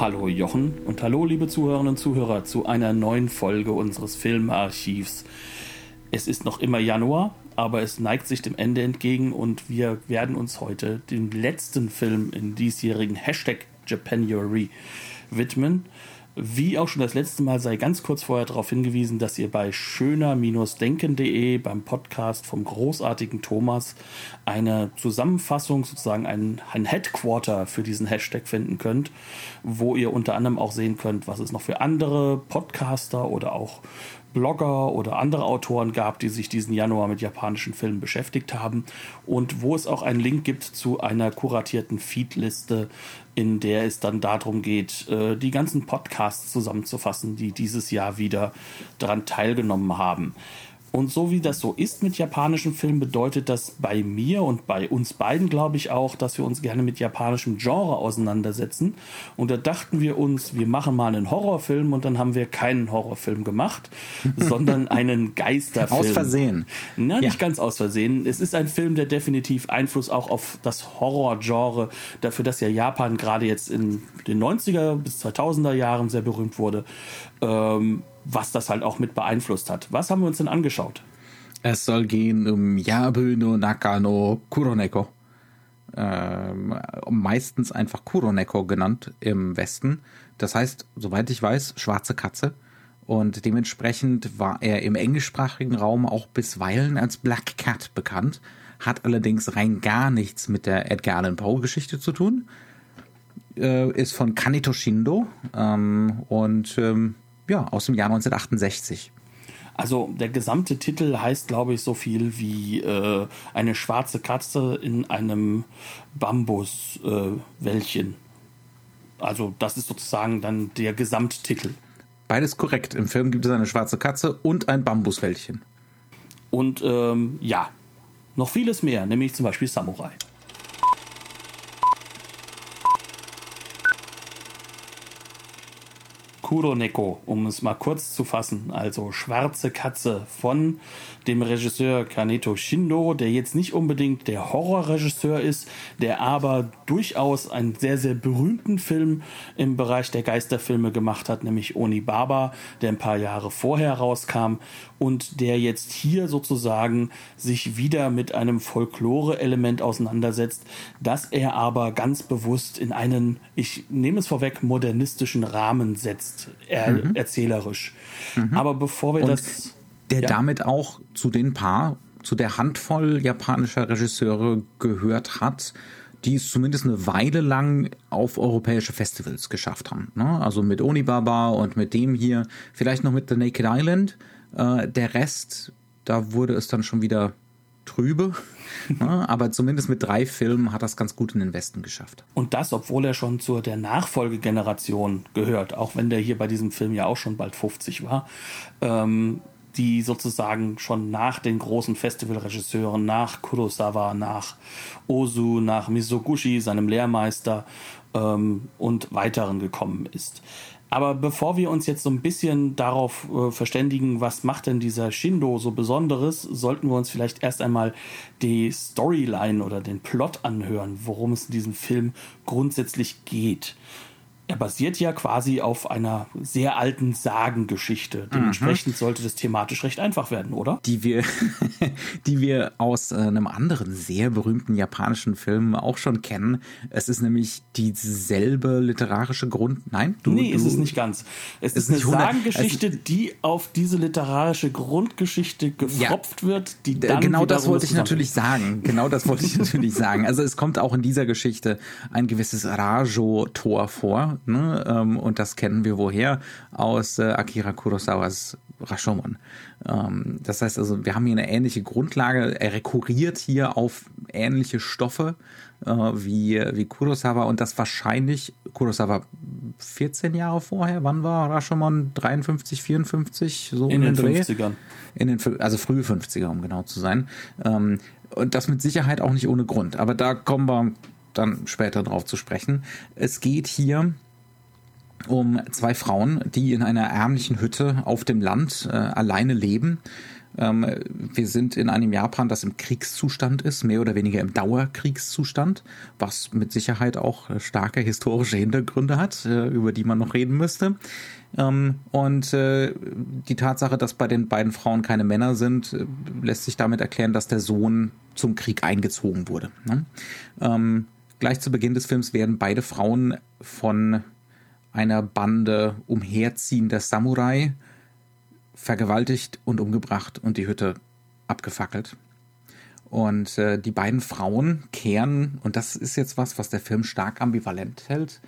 Hallo Jochen und hallo liebe Zuhörerinnen und Zuhörer zu einer neuen Folge unseres Filmarchivs. Es ist noch immer Januar, aber es neigt sich dem Ende entgegen und wir werden uns heute den letzten Film in diesjährigen Hashtag Japanuary widmen. Wie auch schon das letzte Mal sei ganz kurz vorher darauf hingewiesen, dass ihr bei schöner-denken.de beim Podcast vom großartigen Thomas eine Zusammenfassung, sozusagen ein, ein Headquarter für diesen Hashtag finden könnt, wo ihr unter anderem auch sehen könnt, was es noch für andere Podcaster oder auch Blogger oder andere Autoren gab, die sich diesen Januar mit japanischen Filmen beschäftigt haben und wo es auch einen Link gibt zu einer kuratierten Feedliste, in der es dann darum geht, äh, die ganzen Podcasts zusammenzufassen, die dieses Jahr wieder daran teilgenommen haben. Und so wie das so ist mit japanischen Filmen, bedeutet das bei mir und bei uns beiden, glaube ich, auch, dass wir uns gerne mit japanischem Genre auseinandersetzen. Und da dachten wir uns, wir machen mal einen Horrorfilm und dann haben wir keinen Horrorfilm gemacht, sondern einen Geisterfilm. Aus Versehen. Na, nicht ja. ganz aus Versehen. Es ist ein Film, der definitiv Einfluss auch auf das Horrorgenre, dafür, dass ja Japan gerade jetzt in den 90er bis 2000er Jahren sehr berühmt wurde. Ähm, was das halt auch mit beeinflusst hat. Was haben wir uns denn angeschaut? Es soll gehen um Yabu no Nakano Kuroneko. Ähm, meistens einfach Kuroneko genannt im Westen. Das heißt, soweit ich weiß, schwarze Katze. Und dementsprechend war er im englischsprachigen Raum auch bisweilen als Black Cat bekannt, hat allerdings rein gar nichts mit der Edgar Allan Poe Geschichte zu tun. Äh, ist von Kanito Shindo ähm, und ähm, ja, aus dem Jahr 1968. Also der gesamte Titel heißt, glaube ich, so viel wie äh, eine schwarze Katze in einem Bambuswäldchen. Äh, also das ist sozusagen dann der Gesamttitel. Beides korrekt. Im Film gibt es eine schwarze Katze und ein Bambuswäldchen. Und ähm, ja, noch vieles mehr, nämlich zum Beispiel Samurai. Kuroneko, um es mal kurz zu fassen, also Schwarze Katze von dem Regisseur Kaneto Shindo, der jetzt nicht unbedingt der Horrorregisseur ist, der aber durchaus einen sehr, sehr berühmten Film im Bereich der Geisterfilme gemacht hat, nämlich Oni Baba, der ein paar Jahre vorher rauskam und der jetzt hier sozusagen sich wieder mit einem Folklore-Element auseinandersetzt, das er aber ganz bewusst in einen, ich nehme es vorweg, modernistischen Rahmen setzt, er, mhm. erzählerisch. Mhm. Aber bevor wir und das der ja. damit auch zu den paar, zu der Handvoll japanischer Regisseure gehört hat, die es zumindest eine Weile lang auf europäische Festivals geschafft haben. Ne? Also mit Onibaba und mit dem hier, vielleicht noch mit The Naked Island. Äh, der Rest, da wurde es dann schon wieder trübe. ne? Aber zumindest mit drei Filmen hat er es ganz gut in den Westen geschafft. Und das, obwohl er schon zur der Nachfolgegeneration gehört, auch wenn der hier bei diesem Film ja auch schon bald 50 war. Ähm, die sozusagen schon nach den großen Festivalregisseuren, nach Kurosawa, nach Ozu, nach Misoguchi, seinem Lehrmeister ähm, und weiteren gekommen ist. Aber bevor wir uns jetzt so ein bisschen darauf äh, verständigen, was macht denn dieser Shindo so Besonderes, sollten wir uns vielleicht erst einmal die Storyline oder den Plot anhören, worum es in diesem Film grundsätzlich geht er basiert ja quasi auf einer sehr alten Sagengeschichte. Dementsprechend mhm. sollte das thematisch recht einfach werden, oder? Die wir, die wir aus äh, einem anderen sehr berühmten japanischen Film auch schon kennen. Es ist nämlich dieselbe literarische Grund. Nein, du, nee, du, ist es nicht ganz. Es ist, ist eine Sagengeschichte, also, die auf diese literarische Grundgeschichte gefropft ja, wird. Die dann genau das wollte ich natürlich sagen. Genau das wollte ich natürlich sagen. Also es kommt auch in dieser Geschichte ein gewisses Rajo-Tor vor Ne? Ähm, und das kennen wir woher? Aus äh, Akira Kurosawas Rashomon. Ähm, das heißt also, wir haben hier eine ähnliche Grundlage. Er rekurriert hier auf ähnliche Stoffe äh, wie, wie Kurosawa und das wahrscheinlich Kurosawa 14 Jahre vorher. Wann war Rashomon? 53, 54? So in den Dreh? 50ern. In den, also frühe 50er, um genau zu sein. Ähm, und das mit Sicherheit auch nicht ohne Grund. Aber da kommen wir dann später drauf zu sprechen. Es geht hier um zwei Frauen, die in einer ärmlichen Hütte auf dem Land äh, alleine leben. Ähm, wir sind in einem Japan, das im Kriegszustand ist, mehr oder weniger im Dauerkriegszustand, was mit Sicherheit auch starke historische Hintergründe hat, äh, über die man noch reden müsste. Ähm, und äh, die Tatsache, dass bei den beiden Frauen keine Männer sind, äh, lässt sich damit erklären, dass der Sohn zum Krieg eingezogen wurde. Ne? Ähm, gleich zu Beginn des Films werden beide Frauen von einer Bande umherziehender Samurai vergewaltigt und umgebracht und die Hütte abgefackelt. Und äh, die beiden Frauen kehren, und das ist jetzt was, was der Film stark ambivalent hält,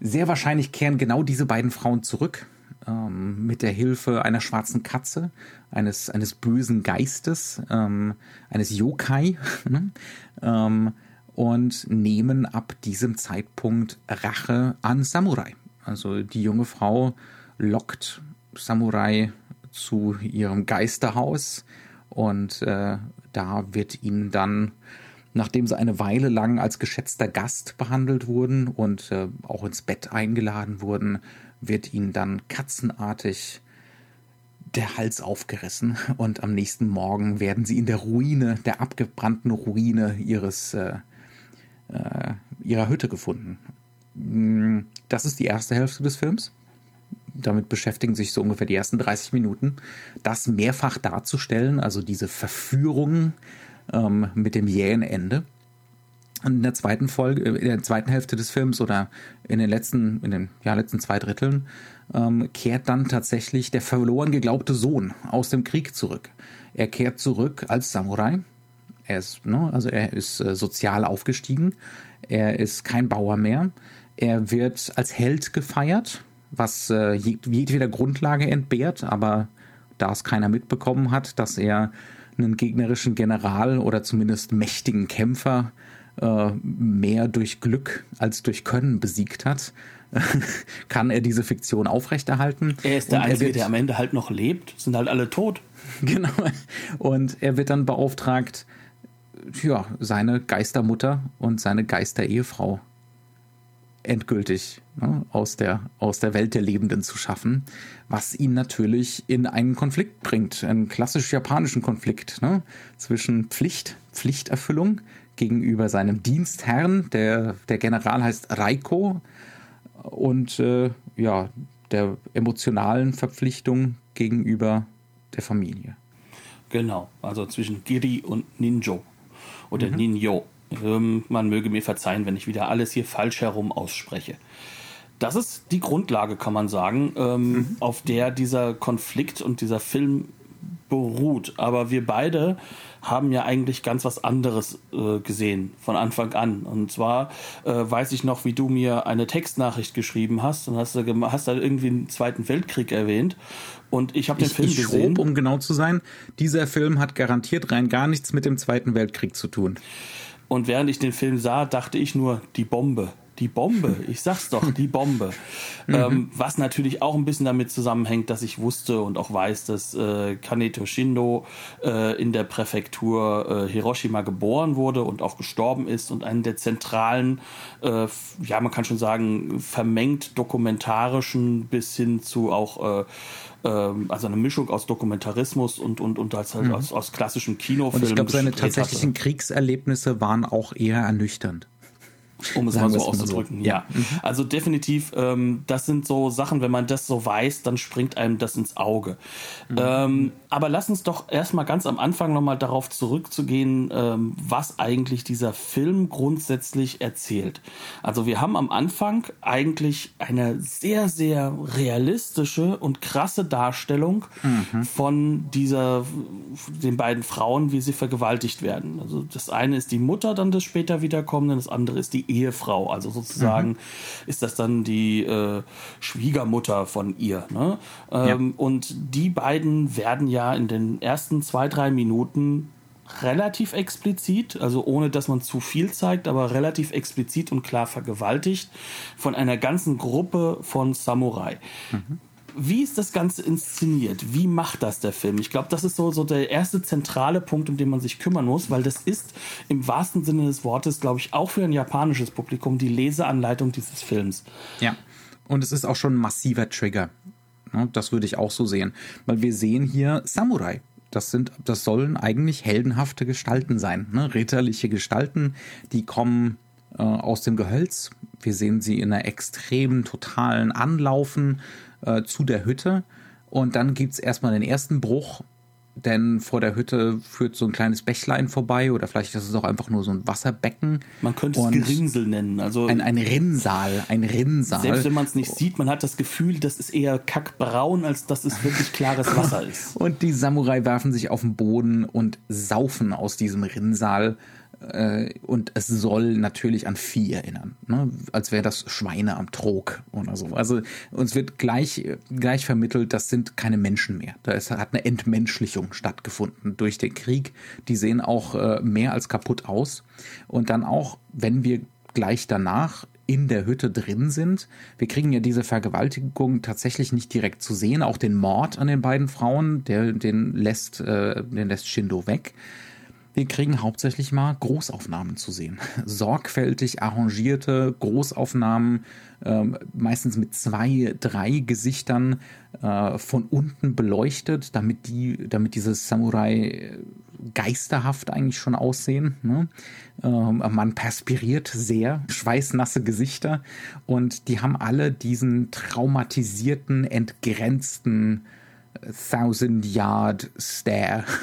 sehr wahrscheinlich kehren genau diese beiden Frauen zurück ähm, mit der Hilfe einer schwarzen Katze, eines, eines bösen Geistes, ähm, eines Yokai. Ne? ähm, und nehmen ab diesem Zeitpunkt Rache an Samurai. Also die junge Frau lockt Samurai zu ihrem Geisterhaus und äh, da wird ihnen dann, nachdem sie eine Weile lang als geschätzter Gast behandelt wurden und äh, auch ins Bett eingeladen wurden, wird ihnen dann katzenartig der Hals aufgerissen und am nächsten Morgen werden sie in der Ruine, der abgebrannten Ruine ihres äh, äh, ihrer Hütte gefunden. Mm, das ist die erste Hälfte des Films. Damit beschäftigen sich so ungefähr die ersten 30 Minuten, das mehrfach darzustellen, also diese Verführung ähm, mit dem jähen Ende. Und in der zweiten Folge, in der zweiten Hälfte des Films oder in den letzten, in den ja, letzten zwei Dritteln, ähm, kehrt dann tatsächlich der verloren geglaubte Sohn aus dem Krieg zurück. Er kehrt zurück als Samurai, er ist, ne, also er ist äh, sozial aufgestiegen. Er ist kein Bauer mehr. Er wird als Held gefeiert, was äh, jedweder Grundlage entbehrt, aber da es keiner mitbekommen hat, dass er einen gegnerischen General oder zumindest mächtigen Kämpfer äh, mehr durch Glück als durch Können besiegt hat, kann er diese Fiktion aufrechterhalten. Er ist der Einzige, der am Ende halt noch lebt, sind halt alle tot. Genau. Und er wird dann beauftragt, ja, seine Geistermutter und seine Geisterehefrau endgültig ne, aus, der, aus der Welt der Lebenden zu schaffen, was ihn natürlich in einen Konflikt bringt, einen klassisch japanischen Konflikt ne, zwischen Pflicht, Pflichterfüllung gegenüber seinem Dienstherrn, der, der General heißt Raiko, und äh, ja, der emotionalen Verpflichtung gegenüber der Familie. Genau, also zwischen Giri und Ninjo oder mhm. Ninjo. Ähm, man möge mir verzeihen, wenn ich wieder alles hier falsch herum ausspreche. Das ist die Grundlage, kann man sagen, ähm, mhm. auf der dieser Konflikt und dieser Film beruht. Aber wir beide haben ja eigentlich ganz was anderes äh, gesehen von Anfang an. Und zwar äh, weiß ich noch, wie du mir eine Textnachricht geschrieben hast und hast, hast da irgendwie den Zweiten Weltkrieg erwähnt. Und ich habe den ich, Film ich gesehen. Schrob, um genau zu sein, dieser Film hat garantiert rein gar nichts mit dem Zweiten Weltkrieg zu tun. Und während ich den Film sah, dachte ich nur, die Bombe die Bombe, ich sag's doch, die Bombe. Mhm. Ähm, was natürlich auch ein bisschen damit zusammenhängt, dass ich wusste und auch weiß, dass äh, Kaneto Shindo äh, in der Präfektur äh, Hiroshima geboren wurde und auch gestorben ist und einen der zentralen, äh, ja, man kann schon sagen, vermengt dokumentarischen bis hin zu auch äh, ähm, also eine Mischung aus Dokumentarismus und und und als, mhm. aus, aus klassischem Kinofilm. Und ich glaube, seine tatsächlichen hatte. Kriegserlebnisse waren auch eher ernüchternd um es mal so auszudrücken. So. Ja, mhm. also definitiv, ähm, das sind so Sachen, wenn man das so weiß, dann springt einem das ins Auge. Mhm. Ähm, aber lass uns doch erstmal ganz am Anfang nochmal darauf zurückzugehen, ähm, was eigentlich dieser Film grundsätzlich erzählt. Also wir haben am Anfang eigentlich eine sehr, sehr realistische und krasse Darstellung mhm. von dieser, den beiden Frauen, wie sie vergewaltigt werden. Also das eine ist die Mutter dann des später wiederkommenden, das andere ist die Ehefrau. Also sozusagen mhm. ist das dann die äh, Schwiegermutter von ihr. Ne? Ähm, ja. Und die beiden werden ja in den ersten zwei, drei Minuten relativ explizit, also ohne dass man zu viel zeigt, aber relativ explizit und klar vergewaltigt von einer ganzen Gruppe von Samurai. Mhm. Wie ist das Ganze inszeniert? Wie macht das der Film? Ich glaube, das ist so, so der erste zentrale Punkt, um den man sich kümmern muss, weil das ist im wahrsten Sinne des Wortes, glaube ich, auch für ein japanisches Publikum die Leseanleitung dieses Films. Ja, und es ist auch schon ein massiver Trigger. Das würde ich auch so sehen, weil wir sehen hier Samurai das sind, das sollen eigentlich heldenhafte Gestalten sein, ne? ritterliche Gestalten, die kommen äh, aus dem Gehölz. Wir sehen sie in einer extremen, totalen Anlaufen äh, zu der Hütte. Und dann gibt es erstmal den ersten Bruch denn vor der Hütte führt so ein kleines Bächlein vorbei oder vielleicht ist es auch einfach nur so ein Wasserbecken. Man könnte es Gerinsel nennen. Also ein, ein Rinnsal, ein Rinnsal. Selbst wenn man es nicht sieht, man hat das Gefühl, das ist eher kackbraun, als dass es wirklich klares Wasser ist. und die Samurai werfen sich auf den Boden und saufen aus diesem Rinnsal äh, und es soll natürlich an Vieh erinnern, ne? als wäre das Schweine am Trog oder so. Also uns wird gleich, gleich vermittelt, das sind keine Menschen mehr. Da ist, hat eine Entmenschlichung stattgefunden durch den Krieg. Die sehen auch äh, mehr als kaputt aus. Und dann auch, wenn wir gleich danach in der Hütte drin sind. Wir kriegen ja diese Vergewaltigung tatsächlich nicht direkt zu sehen. Auch den Mord an den beiden Frauen, der, den lässt, äh, den lässt Shindo weg. Wir kriegen hauptsächlich mal Großaufnahmen zu sehen. Sorgfältig arrangierte Großaufnahmen, äh, meistens mit zwei, drei Gesichtern äh, von unten beleuchtet, damit die, damit diese Samurai geisterhaft eigentlich schon aussehen. Ne? Ähm, man perspiriert sehr, schweißnasse Gesichter und die haben alle diesen traumatisierten, entgrenzten Thousand Yard Stare.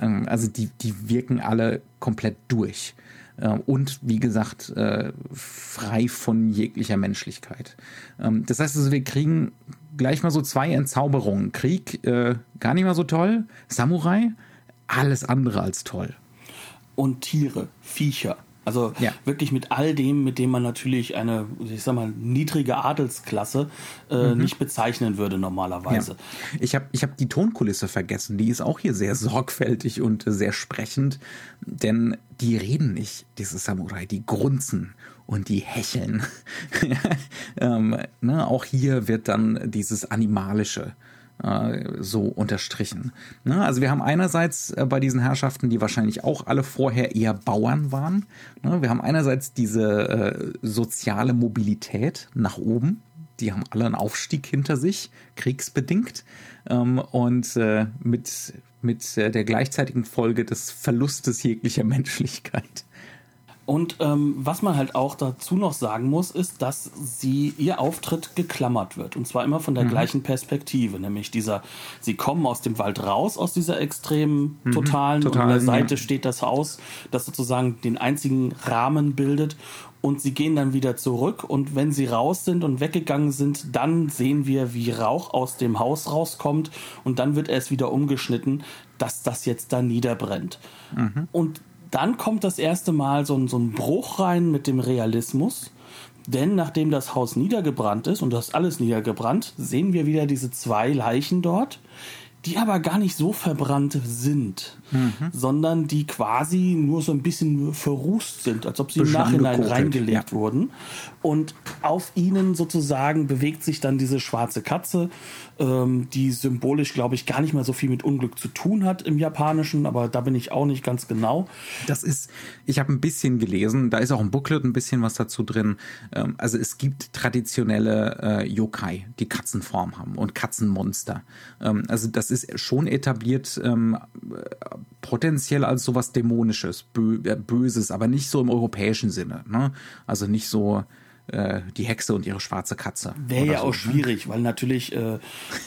Ähm, also die, die wirken alle komplett durch. Ähm, und wie gesagt, äh, frei von jeglicher Menschlichkeit. Ähm, das heißt also, wir kriegen gleich mal so zwei Entzauberungen. Krieg, äh, gar nicht mal so toll. Samurai, alles andere als toll. Und Tiere, Viecher. Also ja. wirklich mit all dem, mit dem man natürlich eine, ich sag mal, niedrige Adelsklasse äh, mhm. nicht bezeichnen würde normalerweise. Ja. Ich habe ich hab die Tonkulisse vergessen. Die ist auch hier sehr sorgfältig und sehr sprechend, denn die reden nicht, diese Samurai, die grunzen und die hecheln. ähm, ne, auch hier wird dann dieses Animalische so unterstrichen. Ne? Also wir haben einerseits äh, bei diesen Herrschaften, die wahrscheinlich auch alle vorher eher Bauern waren, ne? wir haben einerseits diese äh, soziale Mobilität nach oben, die haben alle einen Aufstieg hinter sich, kriegsbedingt ähm, und mit, mit der gleichzeitigen Folge des Verlustes jeglicher Menschlichkeit. Und ähm, was man halt auch dazu noch sagen muss, ist, dass sie ihr Auftritt geklammert wird. Und zwar immer von der mhm. gleichen Perspektive, nämlich dieser, sie kommen aus dem Wald raus, aus dieser extremen mhm. totalen, und an der Seite ja. steht das Haus, das sozusagen den einzigen Rahmen bildet. Und sie gehen dann wieder zurück und wenn sie raus sind und weggegangen sind, dann sehen wir, wie Rauch aus dem Haus rauskommt und dann wird erst wieder umgeschnitten, dass das jetzt da niederbrennt. Mhm. Und dann kommt das erste Mal so ein, so ein Bruch rein mit dem Realismus. Denn nachdem das Haus niedergebrannt ist und das alles niedergebrannt, sehen wir wieder diese zwei Leichen dort, die aber gar nicht so verbrannt sind, mhm. sondern die quasi nur so ein bisschen verrußt sind, als ob sie im Nachhinein reingelegt ja. wurden. Und auf ihnen sozusagen bewegt sich dann diese schwarze Katze, ähm, die symbolisch, glaube ich, gar nicht mehr so viel mit Unglück zu tun hat im Japanischen, aber da bin ich auch nicht ganz genau. Das ist, ich habe ein bisschen gelesen, da ist auch ein Booklet ein bisschen was dazu drin. Ähm, also es gibt traditionelle äh, Yokai, die Katzenform haben und Katzenmonster. Ähm, also das ist schon etabliert ähm, potenziell als sowas Dämonisches, Bö äh, Böses, aber nicht so im europäischen Sinne. Ne? Also nicht so äh, die Hexe und ihre schwarze Katze. Wäre ja so, auch ne? schwierig, weil natürlich äh,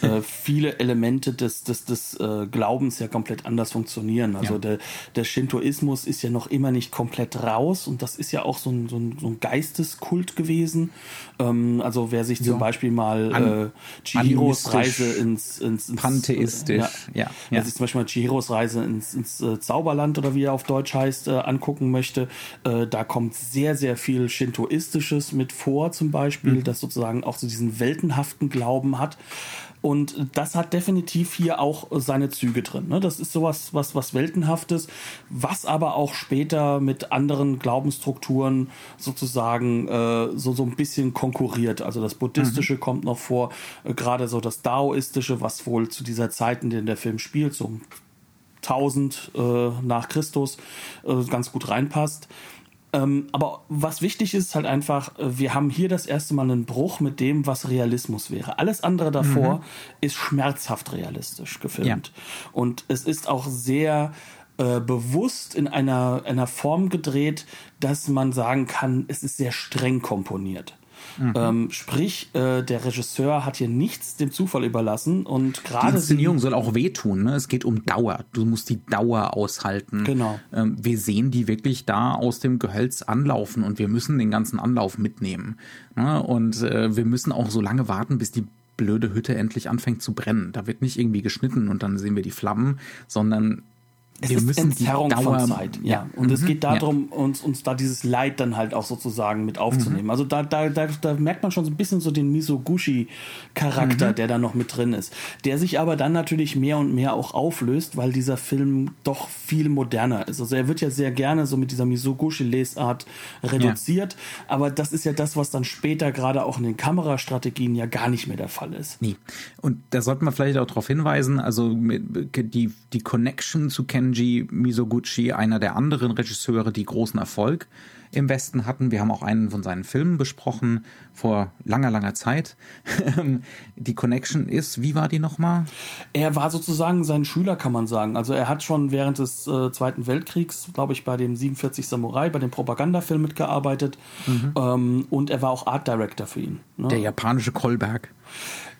äh, viele Elemente des, des, des äh, Glaubens ja komplett anders funktionieren. Also ja. der, der Shintoismus ist ja noch immer nicht komplett raus und das ist ja auch so ein, so ein, so ein Geisteskult gewesen. Ähm, also wer sich zum ja. Beispiel mal An äh, Chihiros Reise ins, ins, ins Pantheistisch, ja, ja. Wer sich zum Beispiel mal Chihiros Reise ins, ins Zauberland oder wie er auf Deutsch heißt, angucken möchte, da kommt sehr, sehr viel Shintoistisches mit vor, zum Beispiel, mhm. das sozusagen auch so diesen weltenhaften Glauben hat. Und das hat definitiv hier auch seine Züge drin. Ne? Das ist sowas, was, was Weltenhaftes, was aber auch später mit anderen Glaubensstrukturen sozusagen äh, so, so ein bisschen konkurriert. Also das Buddhistische mhm. kommt noch vor, äh, gerade so das Daoistische, was wohl zu dieser Zeit, in der der Film spielt, so 1000 äh, nach Christus, äh, ganz gut reinpasst. Ähm, aber was wichtig ist, halt einfach, äh, wir haben hier das erste Mal einen Bruch mit dem, was Realismus wäre. Alles andere davor mhm. ist schmerzhaft realistisch gefilmt. Ja. Und es ist auch sehr äh, bewusst in einer, einer Form gedreht, dass man sagen kann, es ist sehr streng komponiert. Mhm. Ähm, sprich, äh, der Regisseur hat hier nichts dem Zufall überlassen und gerade. Die Inszenierung soll auch wehtun, ne? Es geht um Dauer. Du musst die Dauer aushalten. Genau. Ähm, wir sehen die wirklich da aus dem Gehölz anlaufen und wir müssen den ganzen Anlauf mitnehmen. Ne? Und äh, wir müssen auch so lange warten, bis die blöde Hütte endlich anfängt zu brennen. Da wird nicht irgendwie geschnitten und dann sehen wir die Flammen, sondern es wir ist müssen Entzerrung von Zeit, ja. Und mhm. es geht darum, ja. uns, uns da dieses Leid dann halt auch sozusagen mit aufzunehmen. Mhm. Also da, da, da, da merkt man schon so ein bisschen so den Misoguchi-Charakter, mhm. der da noch mit drin ist. Der sich aber dann natürlich mehr und mehr auch auflöst, weil dieser Film doch viel moderner ist. Also er wird ja sehr gerne so mit dieser Misoguchi-Lesart reduziert, ja. aber das ist ja das, was dann später gerade auch in den Kamerastrategien ja gar nicht mehr der Fall ist. Nee. Und da sollte man vielleicht auch darauf hinweisen, also die, die Connection zu kennen Kenji Mizoguchi, einer der anderen Regisseure, die großen Erfolg im Westen hatten. Wir haben auch einen von seinen Filmen besprochen vor langer, langer Zeit. die Connection ist, wie war die nochmal? Er war sozusagen sein Schüler, kann man sagen. Also er hat schon während des äh, Zweiten Weltkriegs, glaube ich, bei dem 47 Samurai, bei dem Propagandafilm mitgearbeitet. Mhm. Ähm, und er war auch Art Director für ihn. Ne? Der japanische Kolberg.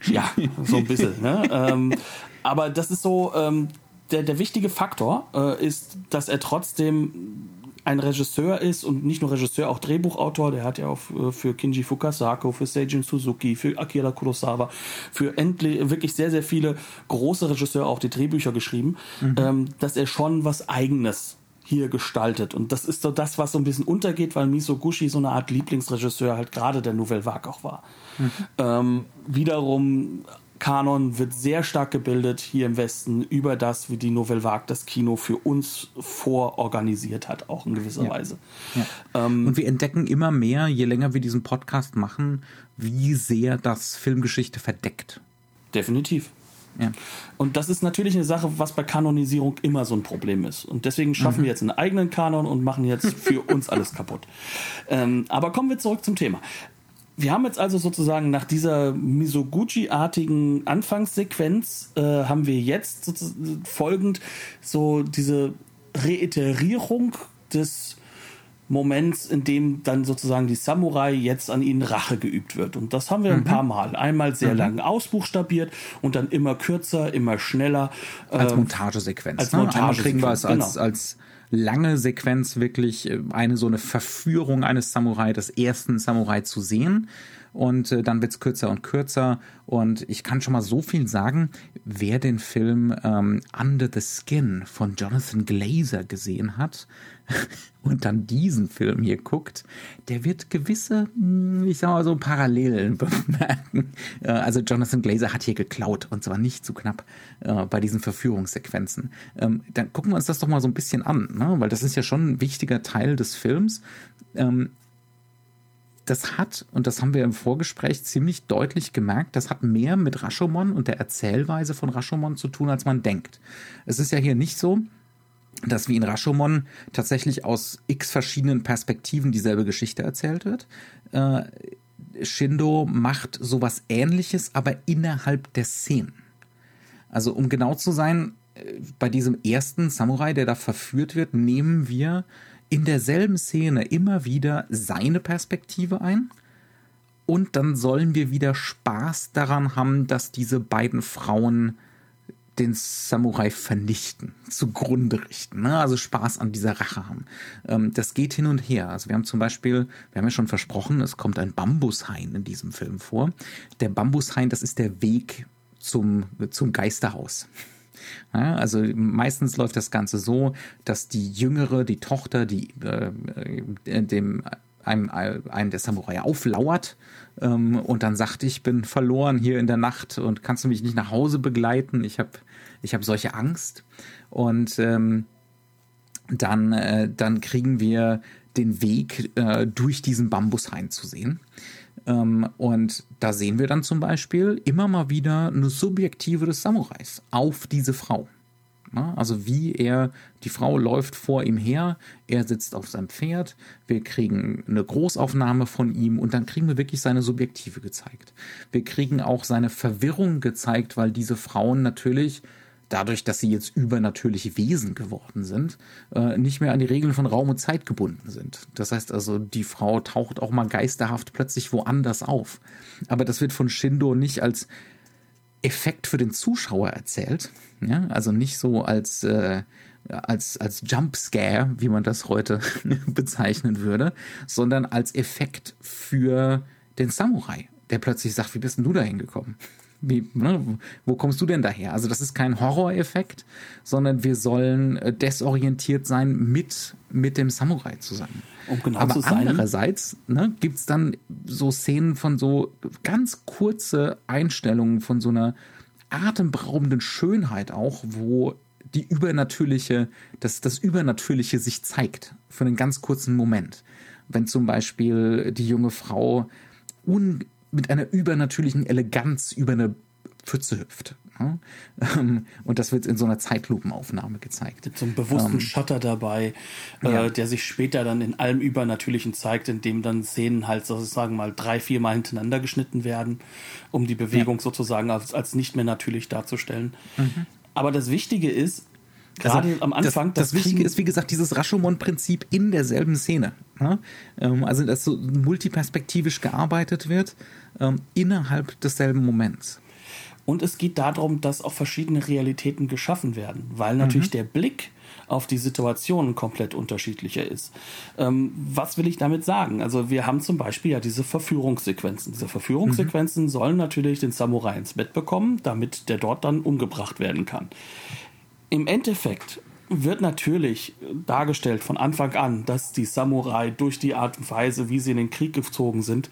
Ja, so ein bisschen. ne? ähm, aber das ist so, ähm, der, der wichtige Faktor äh, ist, dass er trotzdem ein Regisseur ist und nicht nur Regisseur, auch Drehbuchautor. Der hat ja auch äh, für Kinji Fukasako, für Seijin Suzuki, für Akira Kurosawa, für endlich wirklich sehr, sehr viele große Regisseure auch die Drehbücher geschrieben, mhm. ähm, dass er schon was Eigenes hier gestaltet. Und das ist so das, was so ein bisschen untergeht, weil Misoguchi so eine Art Lieblingsregisseur halt gerade der Nouvelle Vague auch war. Mhm. Ähm, wiederum Kanon wird sehr stark gebildet hier im Westen über das, wie die Nouvelle Vague das Kino für uns vororganisiert hat, auch in gewisser ja. Weise. Ja. Ähm, Und wir entdecken immer mehr, je länger wir diesen Podcast machen, wie sehr das Filmgeschichte verdeckt. Definitiv. Ja. Und das ist natürlich eine Sache, was bei Kanonisierung immer so ein Problem ist. Und deswegen schaffen mhm. wir jetzt einen eigenen Kanon und machen jetzt für uns alles kaputt. Ähm, aber kommen wir zurück zum Thema. Wir haben jetzt also sozusagen nach dieser Misoguchi-artigen Anfangssequenz äh, haben wir jetzt folgend so diese Reiterierung des Moments, in dem dann sozusagen die Samurai jetzt an ihnen Rache geübt wird. Und das haben wir mhm. ein paar Mal. Einmal sehr mhm. lang ausbuchstabiert und dann immer kürzer, immer schneller. Als ähm, Montagesequenz. Als ne? Montagesequenz. Einmal kriegen wir es als, genau. als lange Sequenz wirklich äh, eine so eine Verführung eines Samurai, des ersten Samurai zu sehen. Und äh, dann wird's kürzer und kürzer. Und ich kann schon mal so viel sagen, wer den Film ähm, Under the Skin von Jonathan Glazer gesehen hat, und dann diesen Film hier guckt, der wird gewisse, hm, ich sag mal so, Parallelen bemerken. Äh, also Jonathan Glazer hat hier geklaut und zwar nicht zu knapp äh, bei diesen Verführungssequenzen. Ähm, dann gucken wir uns das doch mal so ein bisschen an, ne? weil das ist ja schon ein wichtiger Teil des Films. Ähm, das hat, und das haben wir im Vorgespräch ziemlich deutlich gemerkt, das hat mehr mit Rashomon und der Erzählweise von Rashomon zu tun, als man denkt. Es ist ja hier nicht so, dass wie in Rashomon tatsächlich aus x verschiedenen Perspektiven dieselbe Geschichte erzählt wird. Äh, Shindo macht sowas ähnliches, aber innerhalb der Szenen. Also um genau zu sein, äh, bei diesem ersten Samurai, der da verführt wird, nehmen wir in derselben Szene immer wieder seine Perspektive ein, und dann sollen wir wieder Spaß daran haben, dass diese beiden Frauen den Samurai vernichten, zugrunde richten, ne? also Spaß an dieser Rache haben. Ähm, das geht hin und her. Also wir haben zum Beispiel, wir haben ja schon versprochen, es kommt ein Bambushain in diesem Film vor. Der Bambushain, das ist der Weg zum, zum Geisterhaus. Ja, also meistens läuft das Ganze so, dass die Jüngere, die Tochter, die äh, äh dem einem, einem der Samurai auflauert ähm, und dann sagt, ich bin verloren hier in der Nacht und kannst du mich nicht nach Hause begleiten? Ich habe ich hab solche Angst. Und ähm, dann, äh, dann kriegen wir den Weg äh, durch diesen Bambushain zu sehen. Ähm, und da sehen wir dann zum Beispiel immer mal wieder eine Subjektive des Samurais auf diese Frau. Also wie er, die Frau läuft vor ihm her, er sitzt auf seinem Pferd, wir kriegen eine Großaufnahme von ihm und dann kriegen wir wirklich seine Subjektive gezeigt. Wir kriegen auch seine Verwirrung gezeigt, weil diese Frauen natürlich dadurch, dass sie jetzt übernatürliche Wesen geworden sind, äh, nicht mehr an die Regeln von Raum und Zeit gebunden sind. Das heißt also, die Frau taucht auch mal geisterhaft plötzlich woanders auf. Aber das wird von Shindo nicht als Effekt für den Zuschauer erzählt. Ja? Also nicht so als, äh, als, als Jumpscare, wie man das heute bezeichnen würde, sondern als Effekt für den Samurai, der plötzlich sagt, wie bist denn du da hingekommen? Wie, ne, wo kommst du denn daher? Also das ist kein Horroreffekt, sondern wir sollen äh, desorientiert sein mit, mit dem Samurai zusammen. Um genau Aber andererseits ne, gibt es dann so Szenen von so ganz kurze Einstellungen von so einer atemberaubenden Schönheit auch, wo die übernatürliche, das, das Übernatürliche sich zeigt für einen ganz kurzen Moment. Wenn zum Beispiel die junge Frau un, mit einer übernatürlichen Eleganz über eine Pfütze hüpft. Ähm, und das wird in so einer Zeitlupenaufnahme gezeigt. Mit so einem bewussten ähm, Shutter dabei, äh, ja. der sich später dann in allem Übernatürlichen zeigt, indem dann Szenen halt sozusagen mal drei, vier Mal hintereinander geschnitten werden, um die Bewegung ja. sozusagen als, als nicht mehr natürlich darzustellen. Mhm. Aber das Wichtige ist, Gerade also, am Anfang. Das, das, das Wichtige ist, wie gesagt, dieses Rashomon-Prinzip in derselben Szene. Ne? Also, dass so multiperspektivisch gearbeitet wird ähm, innerhalb desselben Moments. Und es geht darum, dass auch verschiedene Realitäten geschaffen werden, weil natürlich mhm. der Blick auf die Situation komplett unterschiedlicher ist. Ähm, was will ich damit sagen? Also wir haben zum Beispiel ja diese Verführungssequenzen. Diese Verführungssequenzen mhm. sollen natürlich den Samurai ins Bett bekommen, damit der dort dann umgebracht werden kann. Im Endeffekt wird natürlich dargestellt von Anfang an, dass die Samurai durch die Art und Weise, wie sie in den Krieg gezogen sind,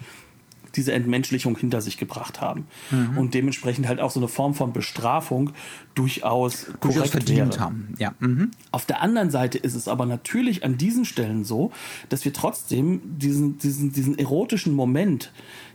diese Entmenschlichung hinter sich gebracht haben. Mhm. Und dementsprechend halt auch so eine Form von Bestrafung durchaus korrekt verdient wäre. haben. Ja. Mhm. Auf der anderen Seite ist es aber natürlich an diesen Stellen so, dass wir trotzdem diesen, diesen, diesen erotischen Moment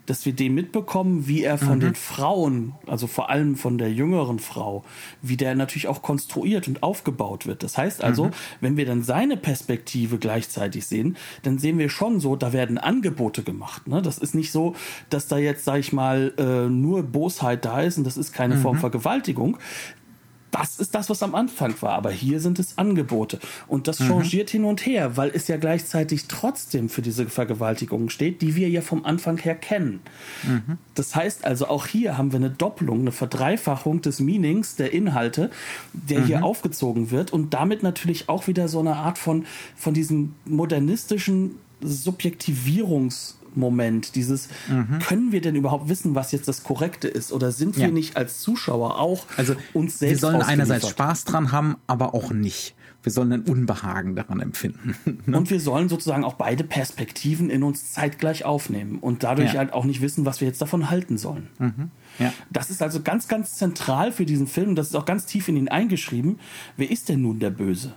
dass wir den mitbekommen, wie er von mhm. den Frauen, also vor allem von der jüngeren Frau, wie der natürlich auch konstruiert und aufgebaut wird. Das heißt also, mhm. wenn wir dann seine Perspektive gleichzeitig sehen, dann sehen wir schon so, da werden Angebote gemacht. Ne? Das ist nicht so, dass da jetzt, sag ich mal, äh, nur Bosheit da ist und das ist keine mhm. Form Vergewaltigung das ist das, was am Anfang war. Aber hier sind es Angebote. Und das mhm. changiert hin und her, weil es ja gleichzeitig trotzdem für diese Vergewaltigung steht, die wir ja vom Anfang her kennen. Mhm. Das heißt also, auch hier haben wir eine Doppelung, eine Verdreifachung des Meanings, der Inhalte, der mhm. hier aufgezogen wird und damit natürlich auch wieder so eine Art von, von diesem modernistischen Subjektivierungs- Moment, dieses mhm. können wir denn überhaupt wissen, was jetzt das Korrekte ist oder sind wir ja. nicht als Zuschauer auch also uns selbst Wir sollen einerseits Spaß dran haben, aber auch nicht. Wir sollen ein Unbehagen daran empfinden. Ne? Und wir sollen sozusagen auch beide Perspektiven in uns zeitgleich aufnehmen und dadurch ja. halt auch nicht wissen, was wir jetzt davon halten sollen. Mhm. Ja. Das ist also ganz, ganz zentral für diesen Film. Das ist auch ganz tief in ihn eingeschrieben. Wer ist denn nun der Böse?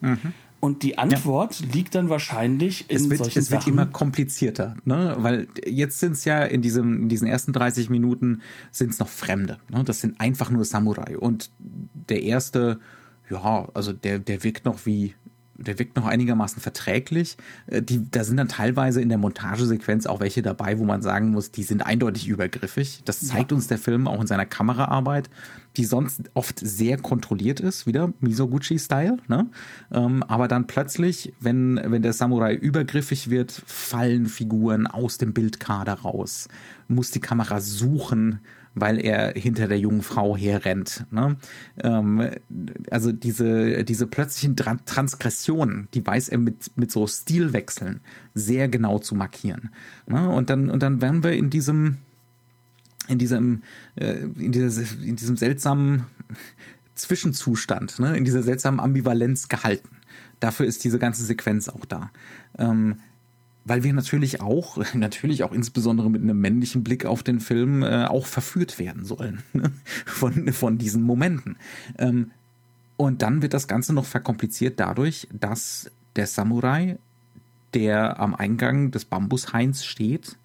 Mhm. Und die Antwort ja. liegt dann wahrscheinlich in es wird, solchen Es wird immer komplizierter, ne? weil jetzt sind es ja in, diesem, in diesen ersten 30 Minuten sind es noch Fremde. Ne? Das sind einfach nur Samurai. Und der erste, ja, also der, der wirkt noch wie der wirkt noch einigermaßen verträglich. Äh, die, da sind dann teilweise in der Montagesequenz auch welche dabei, wo man sagen muss, die sind eindeutig übergriffig. Das zeigt ja. uns der Film auch in seiner Kameraarbeit, die sonst oft sehr kontrolliert ist, wieder Misoguchi-Style. Ne? Ähm, aber dann plötzlich, wenn, wenn der Samurai übergriffig wird, fallen Figuren aus dem Bildkader raus. Muss die Kamera suchen weil er hinter der jungen Frau herrennt. Ne? Ähm, also diese, diese plötzlichen Transgressionen, die weiß er mit, mit so Stilwechseln sehr genau zu markieren. Ne? Und dann, und dann werden wir in diesem, in diesem, äh, in, dieser, in diesem seltsamen Zwischenzustand, ne? in dieser seltsamen Ambivalenz gehalten. Dafür ist diese ganze Sequenz auch da. Ähm, weil wir natürlich auch, natürlich auch insbesondere mit einem männlichen Blick auf den Film äh, auch verführt werden sollen ne? von, von diesen Momenten. Ähm, und dann wird das Ganze noch verkompliziert dadurch, dass der Samurai, der am Eingang des Bambushains steht,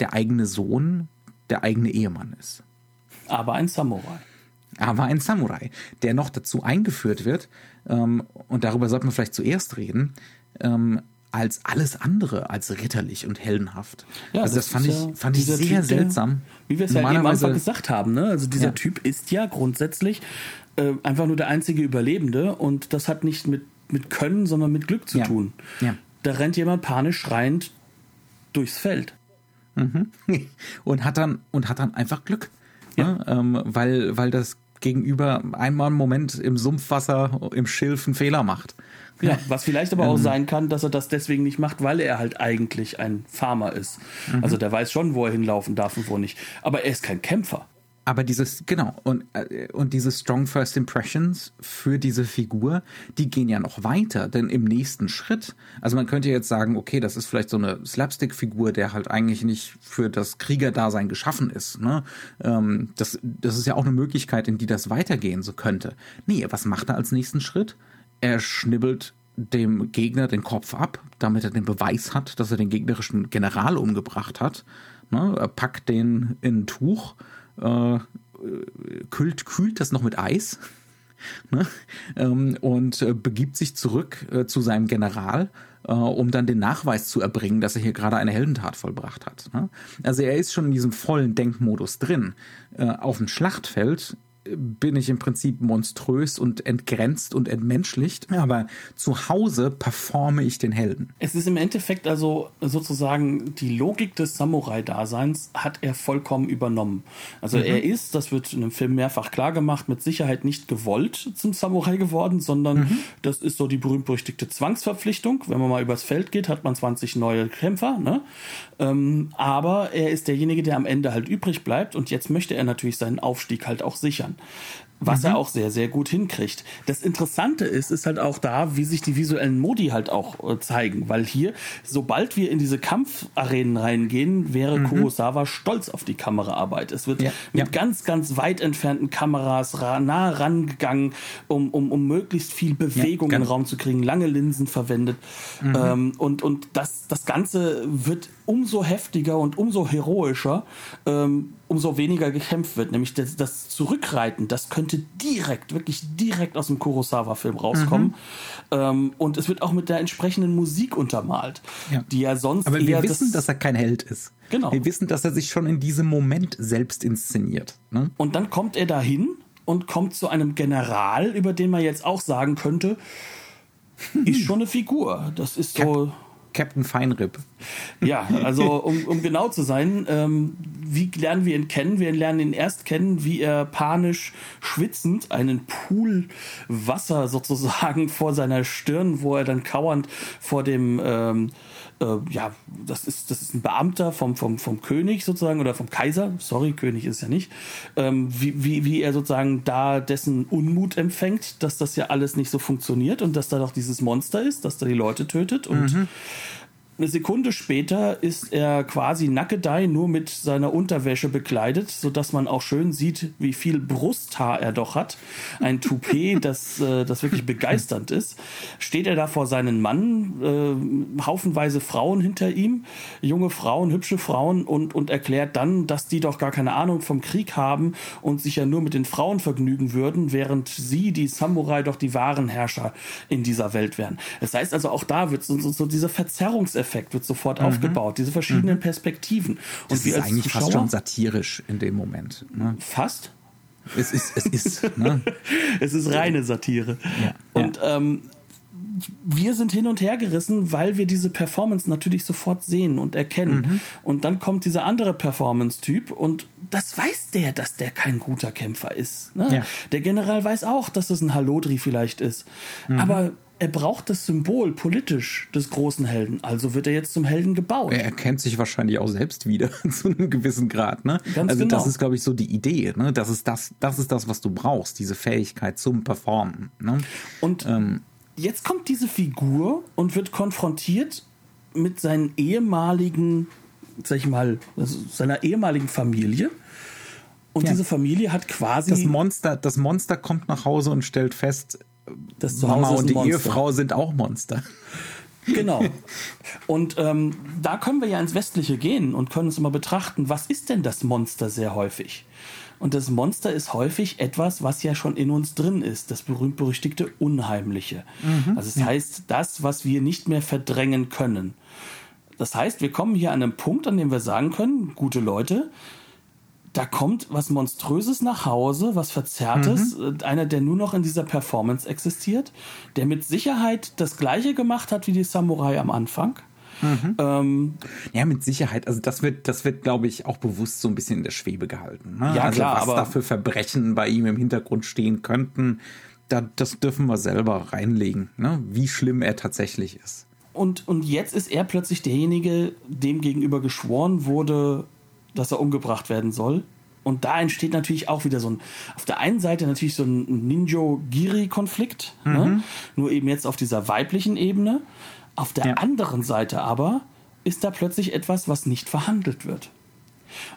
der eigene Sohn, der eigene Ehemann ist. Aber ein Samurai. Aber ein Samurai, der noch dazu eingeführt wird, ähm, und darüber sollten wir vielleicht zuerst reden, ähm, als alles andere als ritterlich und heldenhaft. Ja, also das, das fand ich, fand ich sehr typ, seltsam. Wie wir es ja eben am Anfang gesagt haben, ne? Also dieser ja. Typ ist ja grundsätzlich äh, einfach nur der einzige Überlebende und das hat nicht mit, mit Können, sondern mit Glück zu ja. tun. Ja. Da rennt jemand panisch schreiend durchs Feld. Mhm. Und hat dann und hat dann einfach Glück. Ne? Ähm, weil, weil das Gegenüber einmal einen Moment im Sumpfwasser, im Schilf einen Fehler macht. Ja, was vielleicht aber auch ähm. sein kann, dass er das deswegen nicht macht, weil er halt eigentlich ein Farmer ist. Mhm. Also der weiß schon, wo er hinlaufen darf und wo nicht. Aber er ist kein Kämpfer. Aber dieses, genau, und, äh, und diese Strong First Impressions für diese Figur, die gehen ja noch weiter, denn im nächsten Schritt, also man könnte jetzt sagen, okay, das ist vielleicht so eine Slapstick-Figur, der halt eigentlich nicht für das Kriegerdasein geschaffen ist. Ne? Ähm, das, das ist ja auch eine Möglichkeit, in die das weitergehen so könnte. Nee, was macht er als nächsten Schritt? Er schnibbelt dem Gegner den Kopf ab, damit er den Beweis hat, dass er den gegnerischen General umgebracht hat. Ne? Er packt den in ein Tuch, äh, kühlt, kühlt das noch mit Eis ne? ähm, und äh, begibt sich zurück äh, zu seinem General, äh, um dann den Nachweis zu erbringen, dass er hier gerade eine Heldentat vollbracht hat. Ne? Also er ist schon in diesem vollen Denkmodus drin. Äh, auf dem Schlachtfeld bin ich im Prinzip monströs und entgrenzt und entmenschlicht, aber zu Hause performe ich den Helden. Es ist im Endeffekt also sozusagen die Logik des Samurai-Daseins hat er vollkommen übernommen. Also mhm. er ist, das wird in dem Film mehrfach klar gemacht, mit Sicherheit nicht gewollt zum Samurai geworden, sondern mhm. das ist so die berühmt-berüchtigte Zwangsverpflichtung. Wenn man mal übers Feld geht, hat man 20 neue Kämpfer, ne? Ähm, aber er ist derjenige, der am Ende halt übrig bleibt und jetzt möchte er natürlich seinen Aufstieg halt auch sichern was mhm. er auch sehr, sehr gut hinkriegt. Das Interessante ist, ist halt auch da, wie sich die visuellen Modi halt auch äh, zeigen, weil hier, sobald wir in diese Kampfarenen reingehen, wäre mhm. Kurosawa stolz auf die Kameraarbeit. Es wird ja. mit ja. ganz, ganz weit entfernten Kameras ra nah rangegangen, um, um, um möglichst viel Bewegung ja, in den Raum zu kriegen, lange Linsen verwendet. Mhm. Ähm, und und das, das Ganze wird umso heftiger und umso heroischer, ähm, umso weniger gekämpft wird. Nämlich das, das, Zurückreiten, das könnte direkt, wirklich direkt aus dem Kurosawa-Film rauskommen. Mhm. Ähm, und es wird auch mit der entsprechenden Musik untermalt, ja. die ja sonst. Aber wir wissen, das, dass er kein Held ist. Genau. Wir wissen, dass er sich schon in diesem Moment selbst inszeniert. Ne? Und dann kommt er dahin und kommt zu einem General, über den man jetzt auch sagen könnte, ist schon eine Figur. Das ist so. Captain Feinrib. Ja, also um, um genau zu sein, ähm, wie lernen wir ihn kennen? Wir lernen ihn erst kennen, wie er panisch schwitzend einen Pool Wasser sozusagen vor seiner Stirn, wo er dann kauernd vor dem ähm, äh, ja, das ist, das ist ein Beamter vom, vom, vom König sozusagen oder vom Kaiser, sorry, König ist ja nicht, ähm, wie, wie, wie er sozusagen da dessen Unmut empfängt, dass das ja alles nicht so funktioniert und dass da doch dieses Monster ist, das da die Leute tötet und mhm. Eine Sekunde später ist er quasi nackedei nur mit seiner Unterwäsche bekleidet, sodass man auch schön sieht, wie viel Brusthaar er doch hat. Ein Toupet, das, äh, das wirklich begeisternd ist. Steht er da vor seinen Mann, äh, haufenweise Frauen hinter ihm, junge Frauen, hübsche Frauen und, und erklärt dann, dass die doch gar keine Ahnung vom Krieg haben und sich ja nur mit den Frauen vergnügen würden, während sie, die Samurai, doch die wahren Herrscher in dieser Welt wären. Das heißt also, auch da wird so, so, so dieser Verzerrungseffekt Effekt wird sofort mhm. aufgebaut, diese verschiedenen mhm. Perspektiven. Und das ist eigentlich Zuschauer, fast schon satirisch in dem Moment. Ne? Fast? Es ist, es ist, ne? es ist reine Satire. Ja. Und. Ähm, wir sind hin und her gerissen, weil wir diese Performance natürlich sofort sehen und erkennen. Mhm. Und dann kommt dieser andere Performance-Typ und das weiß der, dass der kein guter Kämpfer ist. Ne? Ja. Der General weiß auch, dass das ein Halodri vielleicht ist. Mhm. Aber er braucht das Symbol politisch des großen Helden, also wird er jetzt zum Helden gebaut. Er erkennt sich wahrscheinlich auch selbst wieder zu einem gewissen Grad, ne? Ganz also genau. das ist, glaube ich, so die Idee, ne? Das ist das, das ist das, was du brauchst, diese Fähigkeit zum Performen. Ne? Und ähm, jetzt kommt diese Figur und wird konfrontiert mit seinen ehemaligen, sag ich mal, also seiner ehemaligen Familie. Und ja. diese Familie hat quasi. Das Monster, das Monster kommt nach Hause und stellt fest, das Mama und die Ehefrau sind auch Monster. Genau. Und ähm, da können wir ja ins Westliche gehen und können uns mal betrachten, was ist denn das Monster sehr häufig? Und das Monster ist häufig etwas, was ja schon in uns drin ist, das berühmt-berüchtigte Unheimliche. Mhm, also das ja. heißt, das, was wir nicht mehr verdrängen können. Das heißt, wir kommen hier an einen Punkt, an dem wir sagen können, gute Leute, da kommt was Monströses nach Hause, was Verzerrtes, mhm. Äh, einer, der nur noch in dieser Performance existiert, der mit Sicherheit das gleiche gemacht hat wie die Samurai am Anfang. Mhm. Ähm, ja, mit Sicherheit. Also das wird, das wird, glaube ich, auch bewusst so ein bisschen in der Schwebe gehalten. Ne? Ja, also klar, was aber da für Verbrechen bei ihm im Hintergrund stehen könnten, da, das dürfen wir selber reinlegen, ne? wie schlimm er tatsächlich ist. Und, und jetzt ist er plötzlich derjenige, dem gegenüber geschworen wurde, dass er umgebracht werden soll. Und da entsteht natürlich auch wieder so ein, auf der einen Seite natürlich so ein Ninjo-Giri-Konflikt, ne? mhm. ne? nur eben jetzt auf dieser weiblichen Ebene. Auf der ja. anderen Seite aber ist da plötzlich etwas, was nicht verhandelt wird.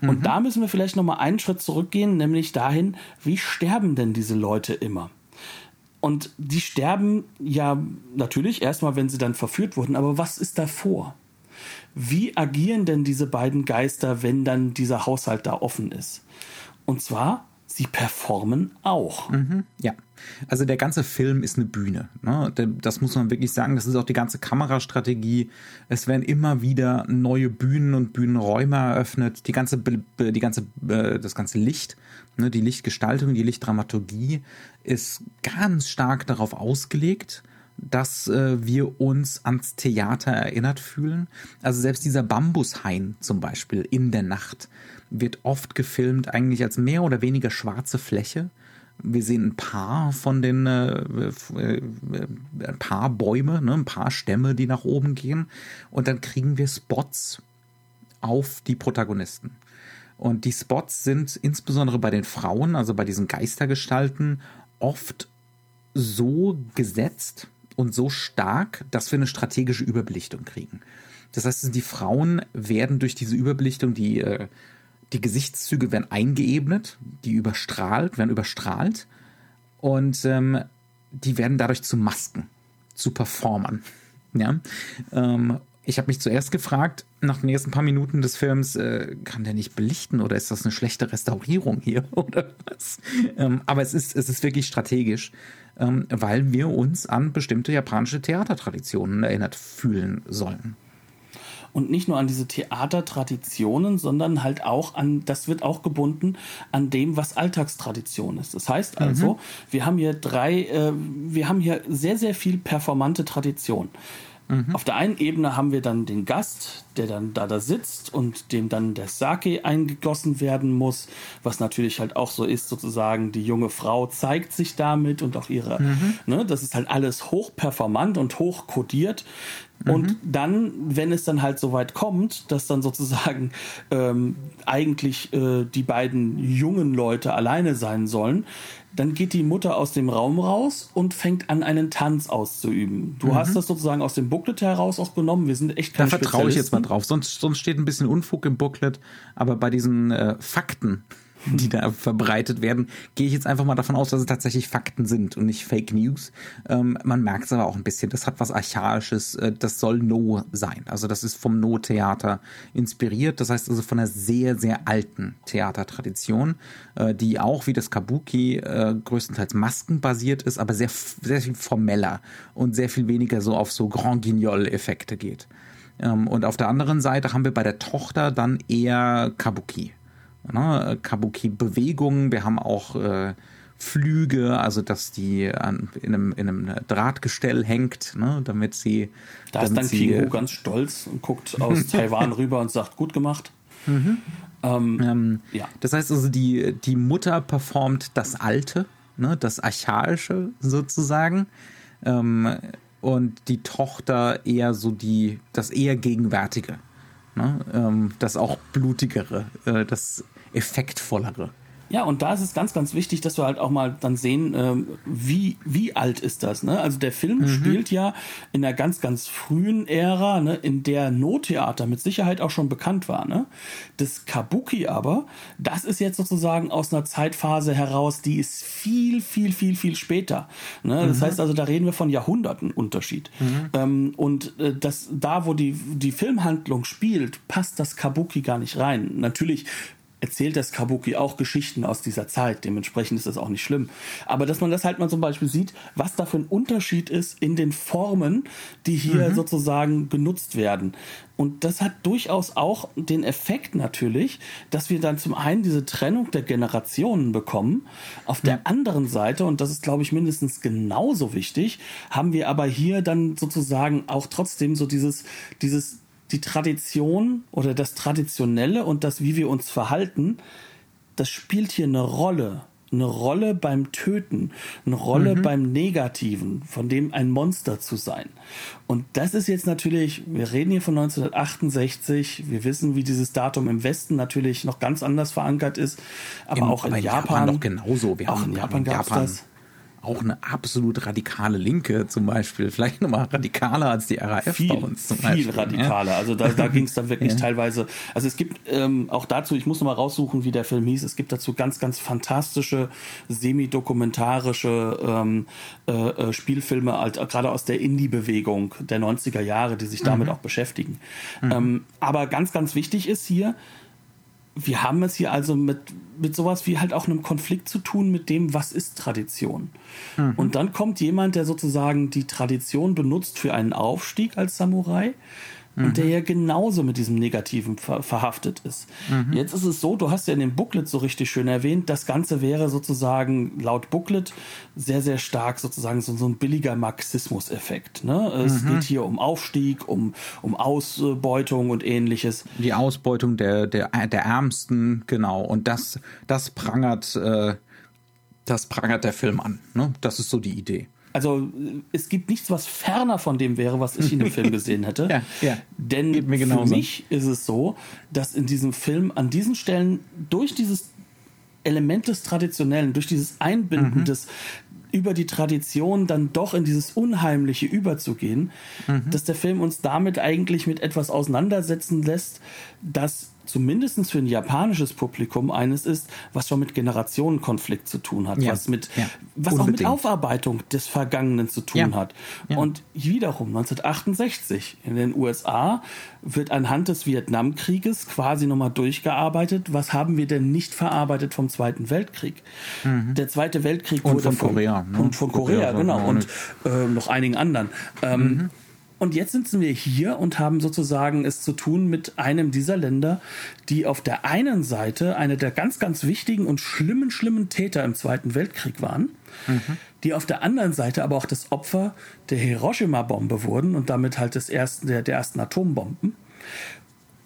Und mhm. da müssen wir vielleicht nochmal einen Schritt zurückgehen, nämlich dahin, wie sterben denn diese Leute immer? Und die sterben ja natürlich erstmal, wenn sie dann verführt wurden, aber was ist davor? Wie agieren denn diese beiden Geister, wenn dann dieser Haushalt da offen ist? Und zwar, sie performen auch. Mhm, ja. Also der ganze Film ist eine Bühne. Ne? Das muss man wirklich sagen. Das ist auch die ganze Kamerastrategie. Es werden immer wieder neue Bühnen und Bühnenräume eröffnet. Die ganze, die ganze, äh, das ganze Licht, ne? die Lichtgestaltung, die Lichtdramaturgie ist ganz stark darauf ausgelegt, dass äh, wir uns ans Theater erinnert fühlen. Also selbst dieser Bambushain zum Beispiel in der Nacht wird oft gefilmt eigentlich als mehr oder weniger schwarze Fläche. Wir sehen ein paar von den äh, äh, ein paar Bäume, ne, ein paar Stämme, die nach oben gehen, und dann kriegen wir Spots auf die Protagonisten. Und die Spots sind insbesondere bei den Frauen, also bei diesen Geistergestalten, oft so gesetzt, und so stark, dass wir eine strategische Überbelichtung kriegen. Das heißt, die Frauen werden durch diese Überbelichtung, die, äh, die Gesichtszüge werden eingeebnet, die überstrahlt, werden überstrahlt und ähm, die werden dadurch zu Masken, zu Performern. Ja? Ähm, ich habe mich zuerst gefragt, nach den ersten paar Minuten des Films, äh, kann der nicht belichten oder ist das eine schlechte Restaurierung hier oder was? Ähm, aber es ist, es ist wirklich strategisch ähm, weil wir uns an bestimmte japanische Theatertraditionen erinnert fühlen sollen. Und nicht nur an diese Theatertraditionen, sondern halt auch an, das wird auch gebunden an dem, was Alltagstradition ist. Das heißt also, mhm. wir haben hier drei, äh, wir haben hier sehr, sehr viel performante Tradition. Mhm. Auf der einen Ebene haben wir dann den Gast, der dann da, da sitzt und dem dann der Sake eingegossen werden muss, was natürlich halt auch so ist, sozusagen, die junge Frau zeigt sich damit und auch ihre, mhm. ne, das ist halt alles hochperformant und hochkodiert. Und mhm. dann, wenn es dann halt so weit kommt, dass dann sozusagen ähm, eigentlich äh, die beiden jungen Leute alleine sein sollen, dann geht die Mutter aus dem Raum raus und fängt an, einen Tanz auszuüben. Du mhm. hast das sozusagen aus dem Booklet heraus auch genommen. Wir sind echt keine Da vertraue ich jetzt mal drauf. Sonst, sonst steht ein bisschen Unfug im Booklet. Aber bei diesen äh, Fakten, die da verbreitet werden, gehe ich jetzt einfach mal davon aus, dass es tatsächlich Fakten sind und nicht Fake News. Ähm, man merkt es aber auch ein bisschen, das hat was Archaisches, äh, das soll No sein. Also das ist vom No-Theater inspiriert, das heißt also von einer sehr, sehr alten Theatertradition, äh, die auch wie das Kabuki äh, größtenteils maskenbasiert ist, aber sehr, sehr viel formeller und sehr viel weniger so auf so Grand Guignol-Effekte geht. Ähm, und auf der anderen Seite haben wir bei der Tochter dann eher Kabuki ne, Kabuki-Bewegungen. Wir haben auch äh, Flüge, also dass die an, in, einem, in einem Drahtgestell hängt, ne, damit sie. Da ist dann sie, King ganz stolz und guckt aus Taiwan rüber und sagt, gut gemacht. Mhm. Ähm, ähm, ja. Das heißt also, die, die Mutter performt das Alte, ne, das Archaische sozusagen. Ähm, und die Tochter eher so die, das eher Gegenwärtige. Ne? Ähm, das auch blutigere, äh, das effektvollere. Ja, und da ist es ganz, ganz wichtig, dass wir halt auch mal dann sehen, ähm, wie, wie alt ist das. Ne? Also der Film mhm. spielt ja in einer ganz, ganz frühen Ära, ne, in der Nottheater mit Sicherheit auch schon bekannt war. Ne? Das Kabuki aber, das ist jetzt sozusagen aus einer Zeitphase heraus, die ist viel, viel, viel, viel später. Ne? Das mhm. heißt also, da reden wir von Jahrhunderten Unterschied. Mhm. Ähm, und äh, das, da, wo die, die Filmhandlung spielt, passt das Kabuki gar nicht rein. Natürlich erzählt das Kabuki auch Geschichten aus dieser Zeit. Dementsprechend ist das auch nicht schlimm. Aber dass man das halt mal zum Beispiel sieht, was da für ein Unterschied ist in den Formen, die hier mhm. sozusagen genutzt werden. Und das hat durchaus auch den Effekt natürlich, dass wir dann zum einen diese Trennung der Generationen bekommen. Auf der anderen Seite, und das ist glaube ich mindestens genauso wichtig, haben wir aber hier dann sozusagen auch trotzdem so dieses, dieses die Tradition oder das Traditionelle und das, wie wir uns verhalten, das spielt hier eine Rolle. Eine Rolle beim Töten, eine Rolle mhm. beim Negativen, von dem ein Monster zu sein. Und das ist jetzt natürlich, wir reden hier von 1968, wir wissen, wie dieses Datum im Westen natürlich noch ganz anders verankert ist, aber Im, auch in aber Japan, Japan noch genauso. Wir auch haben, in Japan gab es das auch eine absolut radikale Linke zum Beispiel, vielleicht nochmal radikaler als die RAF viel, bei uns zum Viel Beispiel, radikaler, ja? also da, da ging es dann wirklich ja. teilweise, also es gibt ähm, auch dazu, ich muss nochmal raussuchen, wie der Film hieß, es gibt dazu ganz, ganz fantastische, semi-dokumentarische ähm, äh, äh Spielfilme, halt, gerade aus der Indie-Bewegung der 90er Jahre, die sich damit mhm. auch beschäftigen. Mhm. Ähm, aber ganz, ganz wichtig ist hier, wir haben es hier also mit, mit sowas wie halt auch einem Konflikt zu tun mit dem, was ist Tradition. Mhm. Und dann kommt jemand, der sozusagen die Tradition benutzt für einen Aufstieg als Samurai mhm. und der ja genauso mit diesem Negativen ver verhaftet ist. Mhm. Jetzt ist es so, du hast ja in dem Booklet so richtig schön erwähnt, das Ganze wäre sozusagen laut Booklet sehr, sehr stark sozusagen so, so ein billiger Marxismus-Effekt. Ne? Es mhm. geht hier um Aufstieg, um, um Ausbeutung und ähnliches. Die Ausbeutung der, der, der Ärmsten, genau. Und das, das prangert, äh, das prangert der Film an. Ne? Das ist so die Idee also es gibt nichts, was ferner von dem wäre, was ich in dem Film gesehen hätte. ja, ja. Denn für mich ist es so, dass in diesem Film an diesen Stellen durch dieses Element des Traditionellen, durch dieses Einbinden mhm. des über die Tradition dann doch in dieses Unheimliche überzugehen, mhm. dass der Film uns damit eigentlich mit etwas auseinandersetzen lässt, das zumindest für ein japanisches Publikum eines ist, was schon mit Generationenkonflikt zu tun hat, ja. was mit ja. was auch mit Aufarbeitung des Vergangenen zu tun ja. hat. Und wiederum 1968 in den USA wird anhand des Vietnamkrieges quasi nochmal durchgearbeitet, was haben wir denn nicht verarbeitet vom Zweiten Weltkrieg. Mhm. Der Zweite Weltkrieg und wurde von Korea, ne? und von Korea, Korea genau und äh, noch einigen anderen. Ähm, mhm. Und jetzt sitzen wir hier und haben sozusagen es zu tun mit einem dieser Länder, die auf der einen Seite eine der ganz, ganz wichtigen und schlimmen, schlimmen Täter im Zweiten Weltkrieg waren, mhm. die auf der anderen Seite aber auch das Opfer der Hiroshima-Bombe wurden und damit halt des ersten, der, der ersten Atombomben.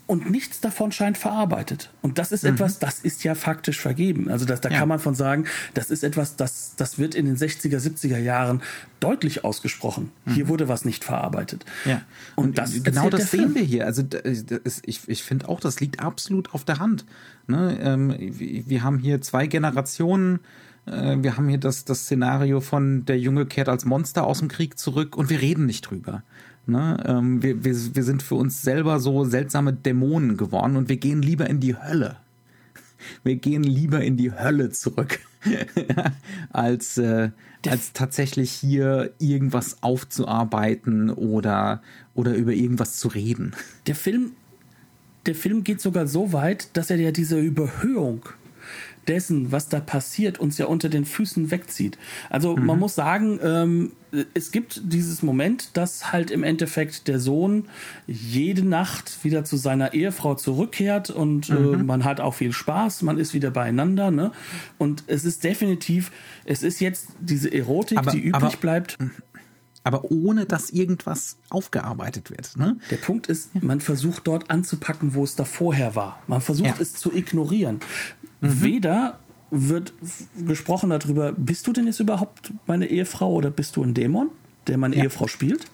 Und nichts davon scheint verarbeitet. Und das ist mhm. etwas, das ist ja faktisch vergeben. Also das, da ja. kann man von sagen, das ist etwas, das, das wird in den 60er, 70er Jahren deutlich ausgesprochen. Mhm. Hier wurde was nicht verarbeitet. Ja. Und, und das genau das sehen wir hier. Also das, ich, ich finde auch, das liegt absolut auf der Hand. Ne? Ähm, wir haben hier zwei Generationen äh, wir haben hier das, das Szenario von der Junge kehrt als Monster aus dem Krieg zurück und wir reden nicht drüber. Ne? Ähm, wir, wir, wir sind für uns selber so seltsame Dämonen geworden und wir gehen lieber in die Hölle. Wir gehen lieber in die Hölle zurück, als, äh, als tatsächlich hier irgendwas aufzuarbeiten oder, oder über irgendwas zu reden. Der Film, der Film geht sogar so weit, dass er ja diese Überhöhung dessen, was da passiert, uns ja unter den Füßen wegzieht. Also mhm. man muss sagen, ähm, es gibt dieses Moment, dass halt im Endeffekt der Sohn jede Nacht wieder zu seiner Ehefrau zurückkehrt und äh, mhm. äh, man hat auch viel Spaß, man ist wieder beieinander. Ne? Und es ist definitiv, es ist jetzt diese Erotik, aber, die übrig aber, bleibt. Aber ohne dass irgendwas aufgearbeitet wird. Ne? Der Punkt ist, man versucht dort anzupacken, wo es da vorher war. Man versucht ja. es zu ignorieren. Mhm. Weder wird gesprochen darüber, bist du denn jetzt überhaupt meine Ehefrau oder bist du ein Dämon, der meine ja. Ehefrau spielt?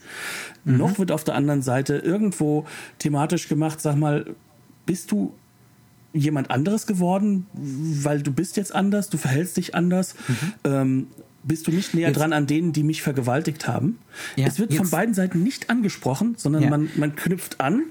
Mhm. Noch wird auf der anderen Seite irgendwo thematisch gemacht, sag mal, bist du jemand anderes geworden, weil du bist jetzt anders, du verhältst dich anders. Mhm. Ähm, bist du nicht näher jetzt, dran an denen, die mich vergewaltigt haben? Ja, es wird jetzt, von beiden Seiten nicht angesprochen, sondern ja. man, man knüpft an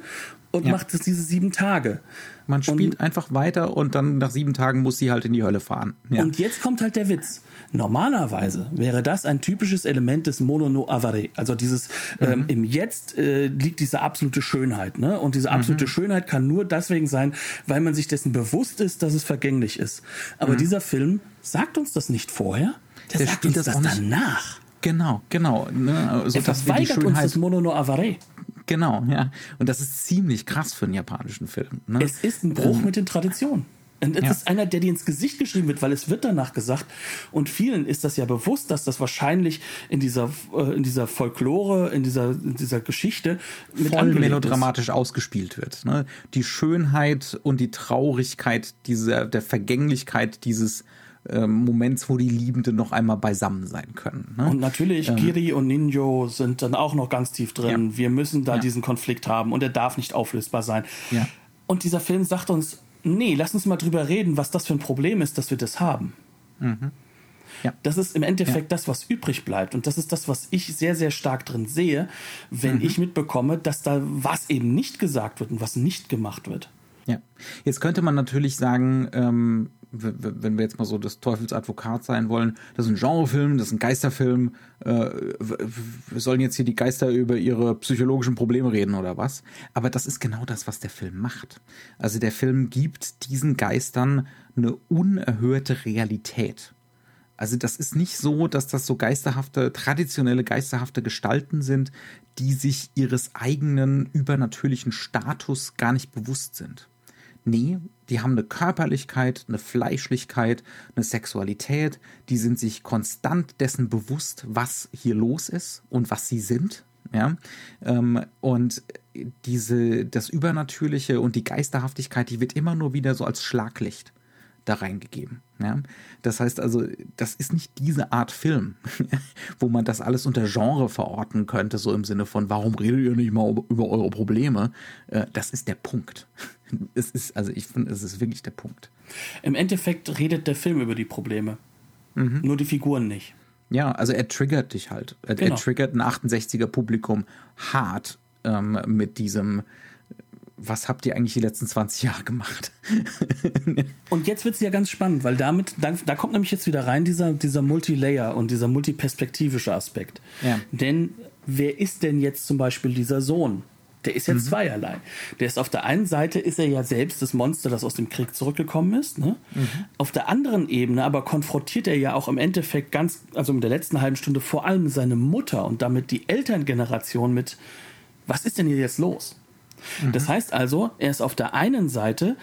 und macht es diese sieben Tage. Man spielt und, einfach weiter und dann nach sieben Tagen muss sie halt in die Hölle fahren. Ja. Und jetzt kommt halt der Witz. Normalerweise wäre das ein typisches Element des Mono no avare. Also dieses mhm. ähm, im Jetzt äh, liegt diese absolute Schönheit. Ne? Und diese absolute mhm. Schönheit kann nur deswegen sein, weil man sich dessen bewusst ist, dass es vergänglich ist. Aber mhm. dieser Film sagt uns das nicht vorher. Der, der sagt uns das, das danach. Genau, genau. Ne? So, er verweigert uns das Mono no avare. Genau, ja. Und das ist ziemlich krass für einen japanischen Film. Ne? Es ist ein Bruch ähm, mit den Traditionen. Und es ja. ist einer, der dir ins Gesicht geschrieben wird, weil es wird danach gesagt. Und vielen ist das ja bewusst, dass das wahrscheinlich in dieser, äh, in dieser Folklore, in dieser, in dieser Geschichte mit voll melodramatisch ist. ausgespielt wird. Ne? Die Schönheit und die Traurigkeit dieser, der Vergänglichkeit dieses ähm, Moments, wo die Liebenden noch einmal beisammen sein können. Ne? Und natürlich, ähm, Kiri und Ninjo sind dann auch noch ganz tief drin. Ja. Wir müssen da ja. diesen Konflikt haben und er darf nicht auflösbar sein. Ja. Und dieser Film sagt uns, nee, lass uns mal drüber reden, was das für ein Problem ist, dass wir das haben. Mhm. Ja. Das ist im Endeffekt ja. das, was übrig bleibt. Und das ist das, was ich sehr, sehr stark drin sehe, wenn mhm. ich mitbekomme, dass da was eben nicht gesagt wird und was nicht gemacht wird. Ja. Jetzt könnte man natürlich sagen, ähm, wenn wir jetzt mal so des Teufels Advokat sein wollen, das ist ein Genrefilm, das ist ein Geisterfilm, äh, wir sollen jetzt hier die Geister über ihre psychologischen Probleme reden oder was? Aber das ist genau das, was der Film macht. Also der Film gibt diesen Geistern eine unerhörte Realität. Also das ist nicht so, dass das so geisterhafte, traditionelle geisterhafte Gestalten sind, die sich ihres eigenen übernatürlichen Status gar nicht bewusst sind. Nee, die haben eine Körperlichkeit, eine Fleischlichkeit, eine Sexualität, die sind sich konstant dessen bewusst, was hier los ist und was sie sind. Ja, ähm, und diese, das Übernatürliche und die Geisterhaftigkeit, die wird immer nur wieder so als Schlaglicht da reingegeben. Ja? Das heißt also, das ist nicht diese Art Film, wo man das alles unter Genre verorten könnte, so im Sinne von, warum redet ihr nicht mal über eure Probleme? Äh, das ist der Punkt. Es ist, also ich finde, es ist wirklich der Punkt. Im Endeffekt redet der Film über die Probleme. Mhm. Nur die Figuren nicht. Ja, also er triggert dich halt. Er, genau. er triggert ein 68er Publikum hart ähm, mit diesem, was habt ihr eigentlich die letzten 20 Jahre gemacht? und jetzt wird es ja ganz spannend, weil damit, da, da, kommt nämlich jetzt wieder rein dieser, dieser Multilayer und dieser multiperspektivische Aspekt. Ja. Denn wer ist denn jetzt zum Beispiel dieser Sohn? Der ist ja mhm. zweierlei. Der ist auf der einen Seite ist er ja selbst das Monster, das aus dem Krieg zurückgekommen ist. Ne? Mhm. Auf der anderen Ebene aber konfrontiert er ja auch im Endeffekt ganz, also in der letzten halben Stunde vor allem seine Mutter und damit die Elterngeneration mit, was ist denn hier jetzt los? Mhm. Das heißt also, er ist auf der einen Seite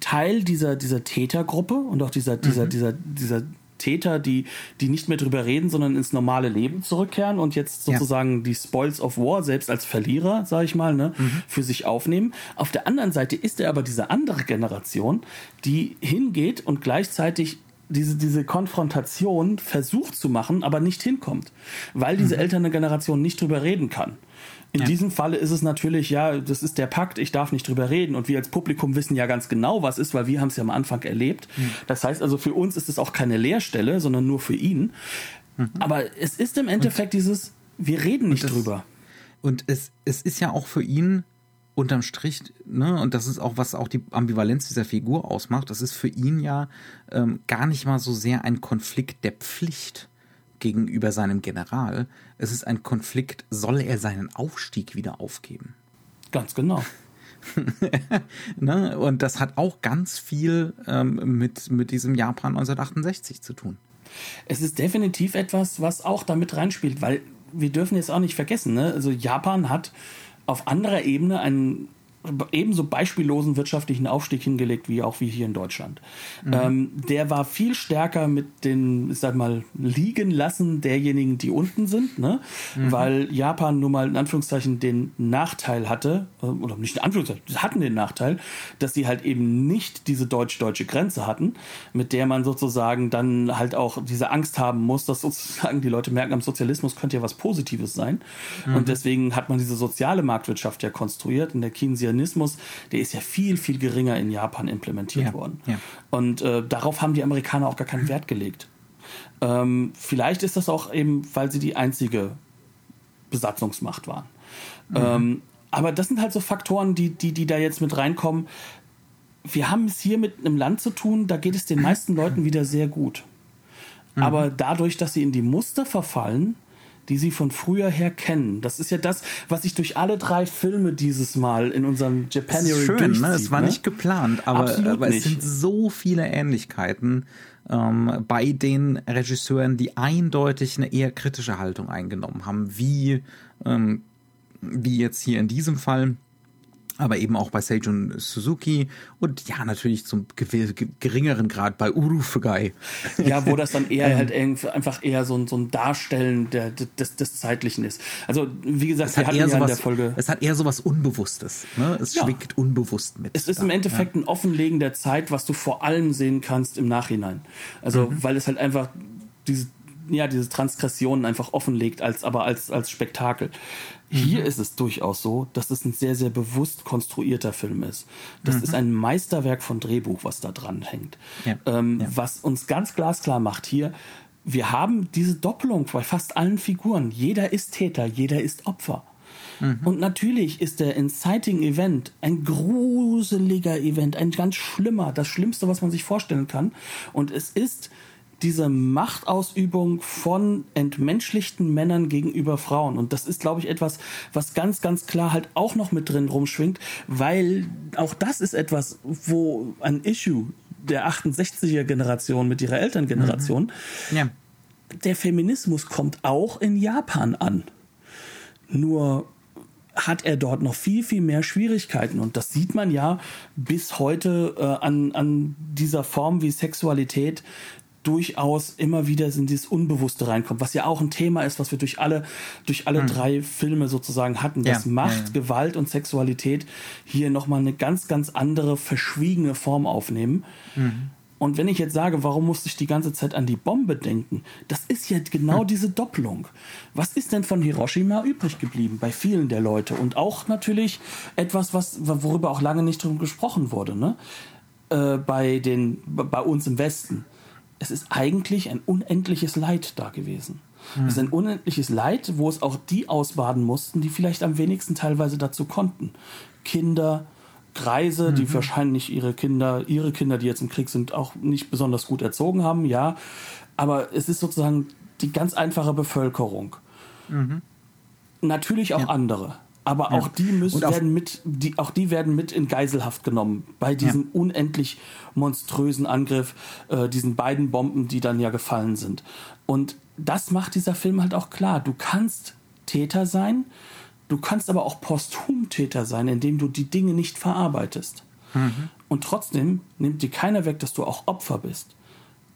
Teil dieser, dieser Tätergruppe und auch dieser, dieser, mhm. dieser, dieser Täter, die, die nicht mehr drüber reden, sondern ins normale Leben zurückkehren und jetzt sozusagen ja. die Spoils of War selbst als Verlierer, sage ich mal, ne, mhm. für sich aufnehmen. Auf der anderen Seite ist er aber diese andere Generation, die hingeht und gleichzeitig diese, diese Konfrontation versucht zu machen, aber nicht hinkommt, weil diese mhm. ältere Generation nicht drüber reden kann. In ja. diesem Falle ist es natürlich, ja, das ist der Pakt, ich darf nicht drüber reden. Und wir als Publikum wissen ja ganz genau, was ist, weil wir haben es ja am Anfang erlebt. Mhm. Das heißt also, für uns ist es auch keine Leerstelle, sondern nur für ihn. Mhm. Aber es ist im Endeffekt und, dieses, wir reden nicht das, drüber. Und es, es ist ja auch für ihn unterm Strich, ne, und das ist auch, was auch die Ambivalenz dieser Figur ausmacht, das ist für ihn ja ähm, gar nicht mal so sehr ein Konflikt der Pflicht gegenüber seinem General. Es ist ein Konflikt, soll er seinen Aufstieg wieder aufgeben? Ganz genau. ne? Und das hat auch ganz viel ähm, mit, mit diesem Japan 1968 zu tun. Es ist definitiv etwas, was auch damit reinspielt, weil wir dürfen jetzt auch nicht vergessen, ne? also Japan hat auf anderer Ebene einen ebenso beispiellosen wirtschaftlichen Aufstieg hingelegt wie auch wie hier in Deutschland. Mhm. Ähm, der war viel stärker mit den, ich sag mal, liegen lassen derjenigen, die unten sind, ne? Mhm. weil Japan nun mal in Anführungszeichen den Nachteil hatte, äh, oder nicht in Anführungszeichen, sie hatten den Nachteil, dass sie halt eben nicht diese deutsch-deutsche Grenze hatten, mit der man sozusagen dann halt auch diese Angst haben muss, dass sozusagen die Leute merken, am Sozialismus könnte ja was Positives sein. Mhm. Und deswegen hat man diese soziale Marktwirtschaft ja konstruiert. In der Keynesian Keynesianismus, der ist ja viel, viel geringer in Japan implementiert ja, worden. Ja. Und äh, darauf haben die Amerikaner auch gar keinen Wert gelegt. Ähm, vielleicht ist das auch eben, weil sie die einzige Besatzungsmacht waren. Mhm. Ähm, aber das sind halt so Faktoren, die, die, die da jetzt mit reinkommen. Wir haben es hier mit einem Land zu tun, da geht es den meisten Leuten wieder sehr gut. Mhm. Aber dadurch, dass sie in die Muster verfallen, die sie von früher her kennen. Das ist ja das, was sich durch alle drei Filme dieses Mal in unserem Japanuary Schön, ne? Es war ne? nicht geplant, aber, aber es sind so viele Ähnlichkeiten ähm, bei den Regisseuren, die eindeutig eine eher kritische Haltung eingenommen haben, wie, ähm, wie jetzt hier in diesem Fall aber eben auch bei Seijun Suzuki und ja, natürlich zum geringeren Grad bei Urufugai. Ja, wo das dann eher ähm. halt einfach eher so ein, so ein Darstellen der, des, des Zeitlichen ist. Also, wie gesagt, es wir hatten ja sowas, in der Folge. Es hat eher so was Unbewusstes. Ne? Es ja. schwingt unbewusst mit. Es ist da. im Endeffekt ja. ein Offenlegen der Zeit, was du vor allem sehen kannst im Nachhinein. Also, mhm. weil es halt einfach diese ja, diese Transgressionen einfach offenlegt, als, aber als, als Spektakel. Hier mhm. ist es durchaus so, dass es ein sehr, sehr bewusst konstruierter Film ist. Das mhm. ist ein Meisterwerk von Drehbuch, was da dran hängt. Ja. Ähm, ja. Was uns ganz glasklar macht hier, wir haben diese Doppelung bei fast allen Figuren. Jeder ist Täter, jeder ist Opfer. Mhm. Und natürlich ist der Inciting Event ein gruseliger Event, ein ganz schlimmer, das Schlimmste, was man sich vorstellen kann. Und es ist diese Machtausübung von entmenschlichten Männern gegenüber Frauen. Und das ist, glaube ich, etwas, was ganz, ganz klar halt auch noch mit drin rumschwingt, weil auch das ist etwas, wo ein Issue der 68er Generation mit ihrer Elterngeneration, mhm. ja. der Feminismus kommt auch in Japan an. Nur hat er dort noch viel, viel mehr Schwierigkeiten. Und das sieht man ja bis heute äh, an, an dieser Form, wie Sexualität durchaus immer wieder in dieses Unbewusste reinkommt, was ja auch ein Thema ist, was wir durch alle, durch alle mhm. drei Filme sozusagen hatten, dass ja, Macht, ja. Gewalt und Sexualität hier nochmal eine ganz, ganz andere, verschwiegene Form aufnehmen. Mhm. Und wenn ich jetzt sage, warum musste ich die ganze Zeit an die Bombe denken, das ist ja genau hm. diese Doppelung. Was ist denn von Hiroshima übrig geblieben bei vielen der Leute? Und auch natürlich etwas, was, worüber auch lange nicht drum gesprochen wurde, ne? Äh, bei, den, bei uns im Westen es ist eigentlich ein unendliches Leid da gewesen. Hm. Es ist ein unendliches Leid, wo es auch die ausbaden mussten, die vielleicht am wenigsten teilweise dazu konnten. Kinder, Greise, mhm. die wahrscheinlich ihre Kinder, ihre Kinder, die jetzt im Krieg sind, auch nicht besonders gut erzogen haben, ja. Aber es ist sozusagen die ganz einfache Bevölkerung. Mhm. Natürlich auch ja. andere. Aber ja. auch die müssen werden mit, die, auch die werden mit in Geiselhaft genommen bei diesem ja. unendlich monströsen Angriff, äh, diesen beiden Bomben, die dann ja gefallen sind. Und das macht dieser Film halt auch klar. Du kannst Täter sein, du kannst aber auch posthum Täter sein, indem du die Dinge nicht verarbeitest. Mhm. Und trotzdem nimmt dir keiner weg, dass du auch Opfer bist.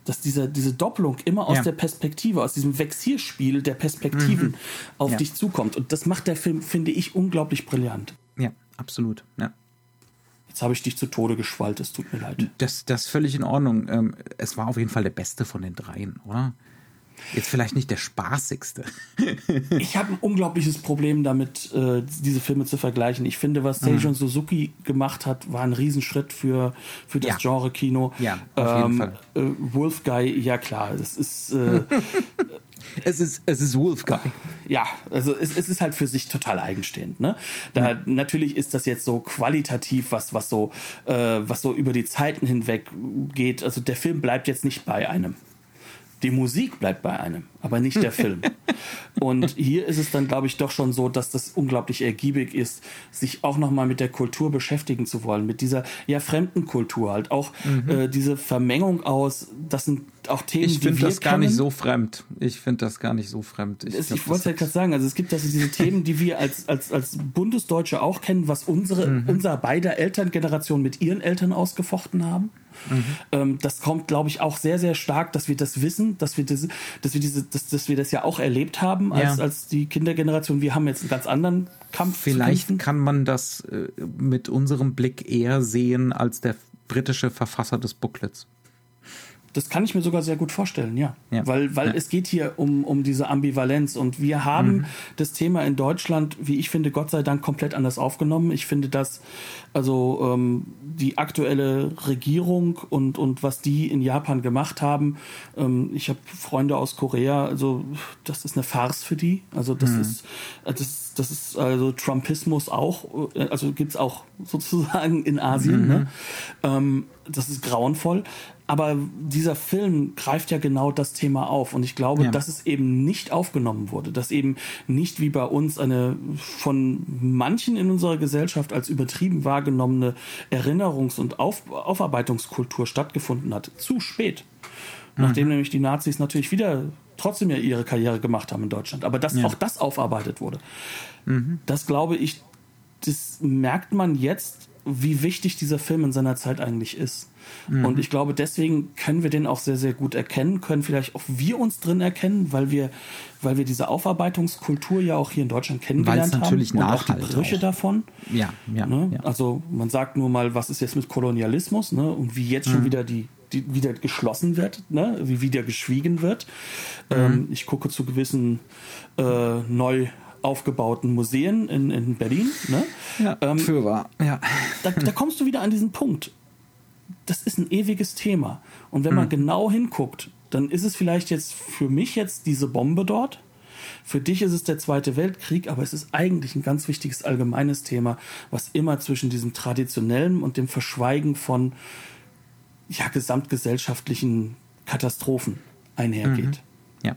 Dass diese, diese Doppelung immer aus Ja. der Perspektive, aus diesem Vexierspiel der Perspektiven auf Mhm. Ja. dich zukommt. Und das macht der Film, finde ich, unglaublich brillant. Ja, absolut. Ja. Jetzt habe ich dich zu Tode geschwallt, es tut mir leid. Das, das ist völlig in Ordnung. Ähm, es war auf jeden Fall der beste von den dreien, oder? Jetzt vielleicht nicht der spaßigste. Ich habe ein unglaubliches Problem damit, äh, diese Filme zu vergleichen. Ich finde, was Seijon Suzuki gemacht hat, war ein Riesenschritt für, für das Ja. Genre-Kino. Ja, auf jeden Fall. Äh, Wolf Guy, ja klar, das ist äh, Es ist, es ist Wolfguy. ja, also es, es ist halt für sich total eigenstehend. Ne? Da natürlich ist das jetzt so qualitativ, was was so äh, was so über die Zeiten hinweg geht. Also der Film bleibt jetzt nicht bei einem. Die Musik bleibt bei einem, aber nicht der Film. Und hier ist es dann, glaube ich, doch schon so, dass das unglaublich ergiebig ist, sich auch nochmal mit der Kultur beschäftigen zu wollen, mit dieser ja fremden Kultur halt auch äh, diese Vermengung aus. Das sind auch Themen, Ich die finde wir das gar nicht so fremd. Ich finde das gar nicht so fremd. Ich, Es, glaub, ich wollte halt gerade sagen, also es gibt also diese Themen, die wir als, als, als Bundesdeutsche auch kennen, was unsere, Mhm. unser beider Elterngeneration mit ihren Eltern ausgefochten haben. Mhm. Ähm, das kommt, glaube ich, auch sehr, sehr stark, dass wir das wissen, dass wir, das, dass wir, diese, dass, dass wir das ja auch erlebt haben als, Ja. als die Kindergeneration. Wir haben jetzt einen ganz anderen Kampf. Vielleicht kann man das äh, mit unserem Blick eher sehen als der britische Verfasser des Booklets. Das kann ich mir sogar sehr gut vorstellen, ja. Ja. Weil, weil Ja. es geht hier um, um diese Ambivalenz und wir haben das Thema in Deutschland, wie ich finde, Gott sei Dank komplett anders aufgenommen. Ich finde, dass also ähm, die aktuelle Regierung und, und was die in Japan gemacht haben, ähm, ich habe Freunde aus Korea, also das ist eine Farce für die. Also das ist äh, das, das ist also Trumpismus auch, äh, also gibt's auch sozusagen in Asien. Ne? Ähm, das ist grauenvoll. Aber dieser Film greift ja genau das Thema auf. Und ich glaube, Ja. dass es eben nicht aufgenommen wurde. Dass eben nicht wie bei uns eine von manchen in unserer Gesellschaft als übertrieben wahrgenommene Erinnerungs- und Auf Aufarbeitungskultur stattgefunden hat. Zu spät. Nachdem nämlich die Nazis natürlich wieder trotzdem ja ihre Karriere gemacht haben in Deutschland. Aber dass auch das aufarbeitet wurde. Das glaube ich, das merkt man jetzt, wie wichtig dieser Film in seiner Zeit eigentlich ist. Und ich glaube, deswegen können wir den auch sehr, sehr gut erkennen, können vielleicht auch wir uns drin erkennen, weil wir, weil wir diese Aufarbeitungskultur ja auch hier in Deutschland kennengelernt haben. natürlich und auch die Brüche auch. davon. Ja, ja, Ne? ja. Also man sagt nur mal, was ist jetzt mit Kolonialismus ne? und wie jetzt Mhm. schon wieder die, die wieder geschlossen wird, ne? wie wieder geschwiegen wird. Mhm. Ähm, ich gucke zu gewissen äh, neu aufgebauten Museen in, in Berlin. Ne? ja Ähm, für wahr. Ja. da, da kommst du wieder an diesen Punkt. Das ist ein ewiges Thema. Und wenn man genau hinguckt, dann ist es vielleicht jetzt für mich jetzt diese Bombe dort. Für dich ist es der Zweite Weltkrieg, aber es ist eigentlich ein ganz wichtiges allgemeines Thema, was immer zwischen diesem traditionellen und dem Verschweigen von ja, gesamtgesellschaftlichen Katastrophen einhergeht. ja.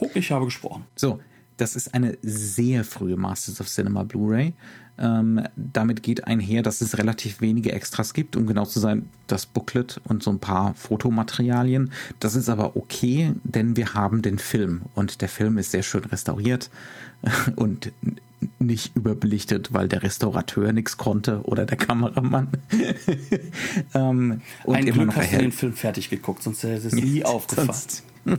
Huck, ich habe gesprochen. So, das ist eine sehr frühe Masters of Cinema Blu-ray. Ähm, damit geht einher, dass es relativ wenige Extras gibt, um genau zu sein, das Booklet und so ein paar Fotomaterialien. Das ist aber okay, denn wir haben den Film und der Film ist sehr schön restauriert und nicht überbelichtet, weil der Restaurateur nichts konnte oder der Kameramann. ähm, und Ein immer Glück noch hast du den Film fertig geguckt, sonst hätte es nie aufgefallen. Sonst-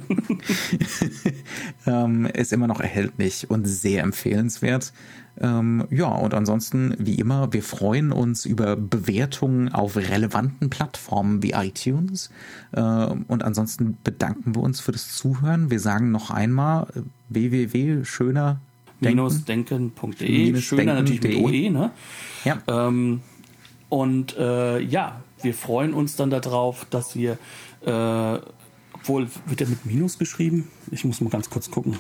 ähm, ist immer noch erhältlich und sehr empfehlenswert. Ähm, ja, und ansonsten, wie immer, wir freuen uns über Bewertungen auf relevanten Plattformen wie iTunes. Ähm, und ansonsten bedanken wir uns für das Zuhören. Wir sagen noch einmal äh, www.schöner minusdenken.de. Minus Schöner natürlich mit. OE, ne? Ja. Ähm, und äh, ja, wir freuen uns dann darauf, dass wir, äh, obwohl, wird der mit Minus geschrieben? Ich muss mal ganz kurz gucken.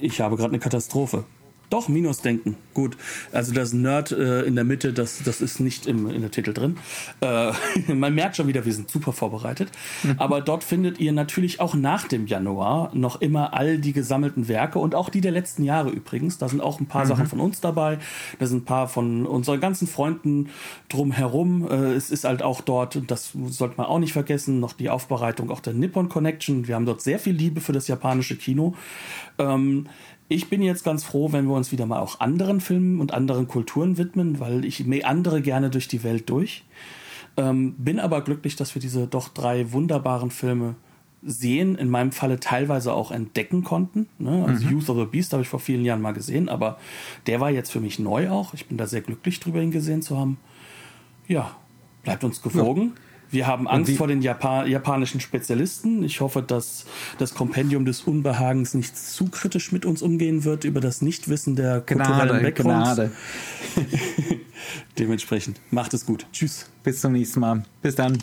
Ich habe gerade eine Katastrophe. Doch, Minusdenken. Gut. Also das Nerd äh, in der Mitte, das, das ist nicht im, in der Titel drin. Äh, man merkt schon wieder, wir sind super vorbereitet. Aber dort findet ihr natürlich auch nach dem Januar noch immer all die gesammelten Werke und auch die der letzten Jahre übrigens. Da sind auch ein paar Sachen von uns dabei. Da sind ein paar von unseren ganzen Freunden drumherum. Äh, es ist halt auch dort, das sollte man auch nicht vergessen, noch die Aufbereitung auch der Nippon Connection. Wir haben dort sehr viel Liebe für das japanische Kino. Ähm, ich bin jetzt ganz froh, wenn wir uns wieder mal auch anderen Filmen und anderen Kulturen widmen, weil ich meandere gerne durch die Welt durch. Ähm, bin aber glücklich, dass wir diese doch drei wunderbaren Filme sehen, in meinem Falle teilweise auch entdecken konnten. Ne? Also mhm. Youth of the Beast habe ich vor vielen Jahren mal gesehen, aber der war jetzt für mich neu auch. Ich bin da sehr glücklich drüber, ihn gesehen zu haben. Ja, bleibt uns gewogen. Ja. Wir haben Angst vor den Japan japanischen Spezialisten. Ich hoffe, dass das Kompendium des Unbehagens nicht zu kritisch mit uns umgehen wird über das Nichtwissen der kulturellen Gnade, Backgrounds. Gnade. Dementsprechend macht es gut. Tschüss. Bis zum nächsten Mal. Bis dann.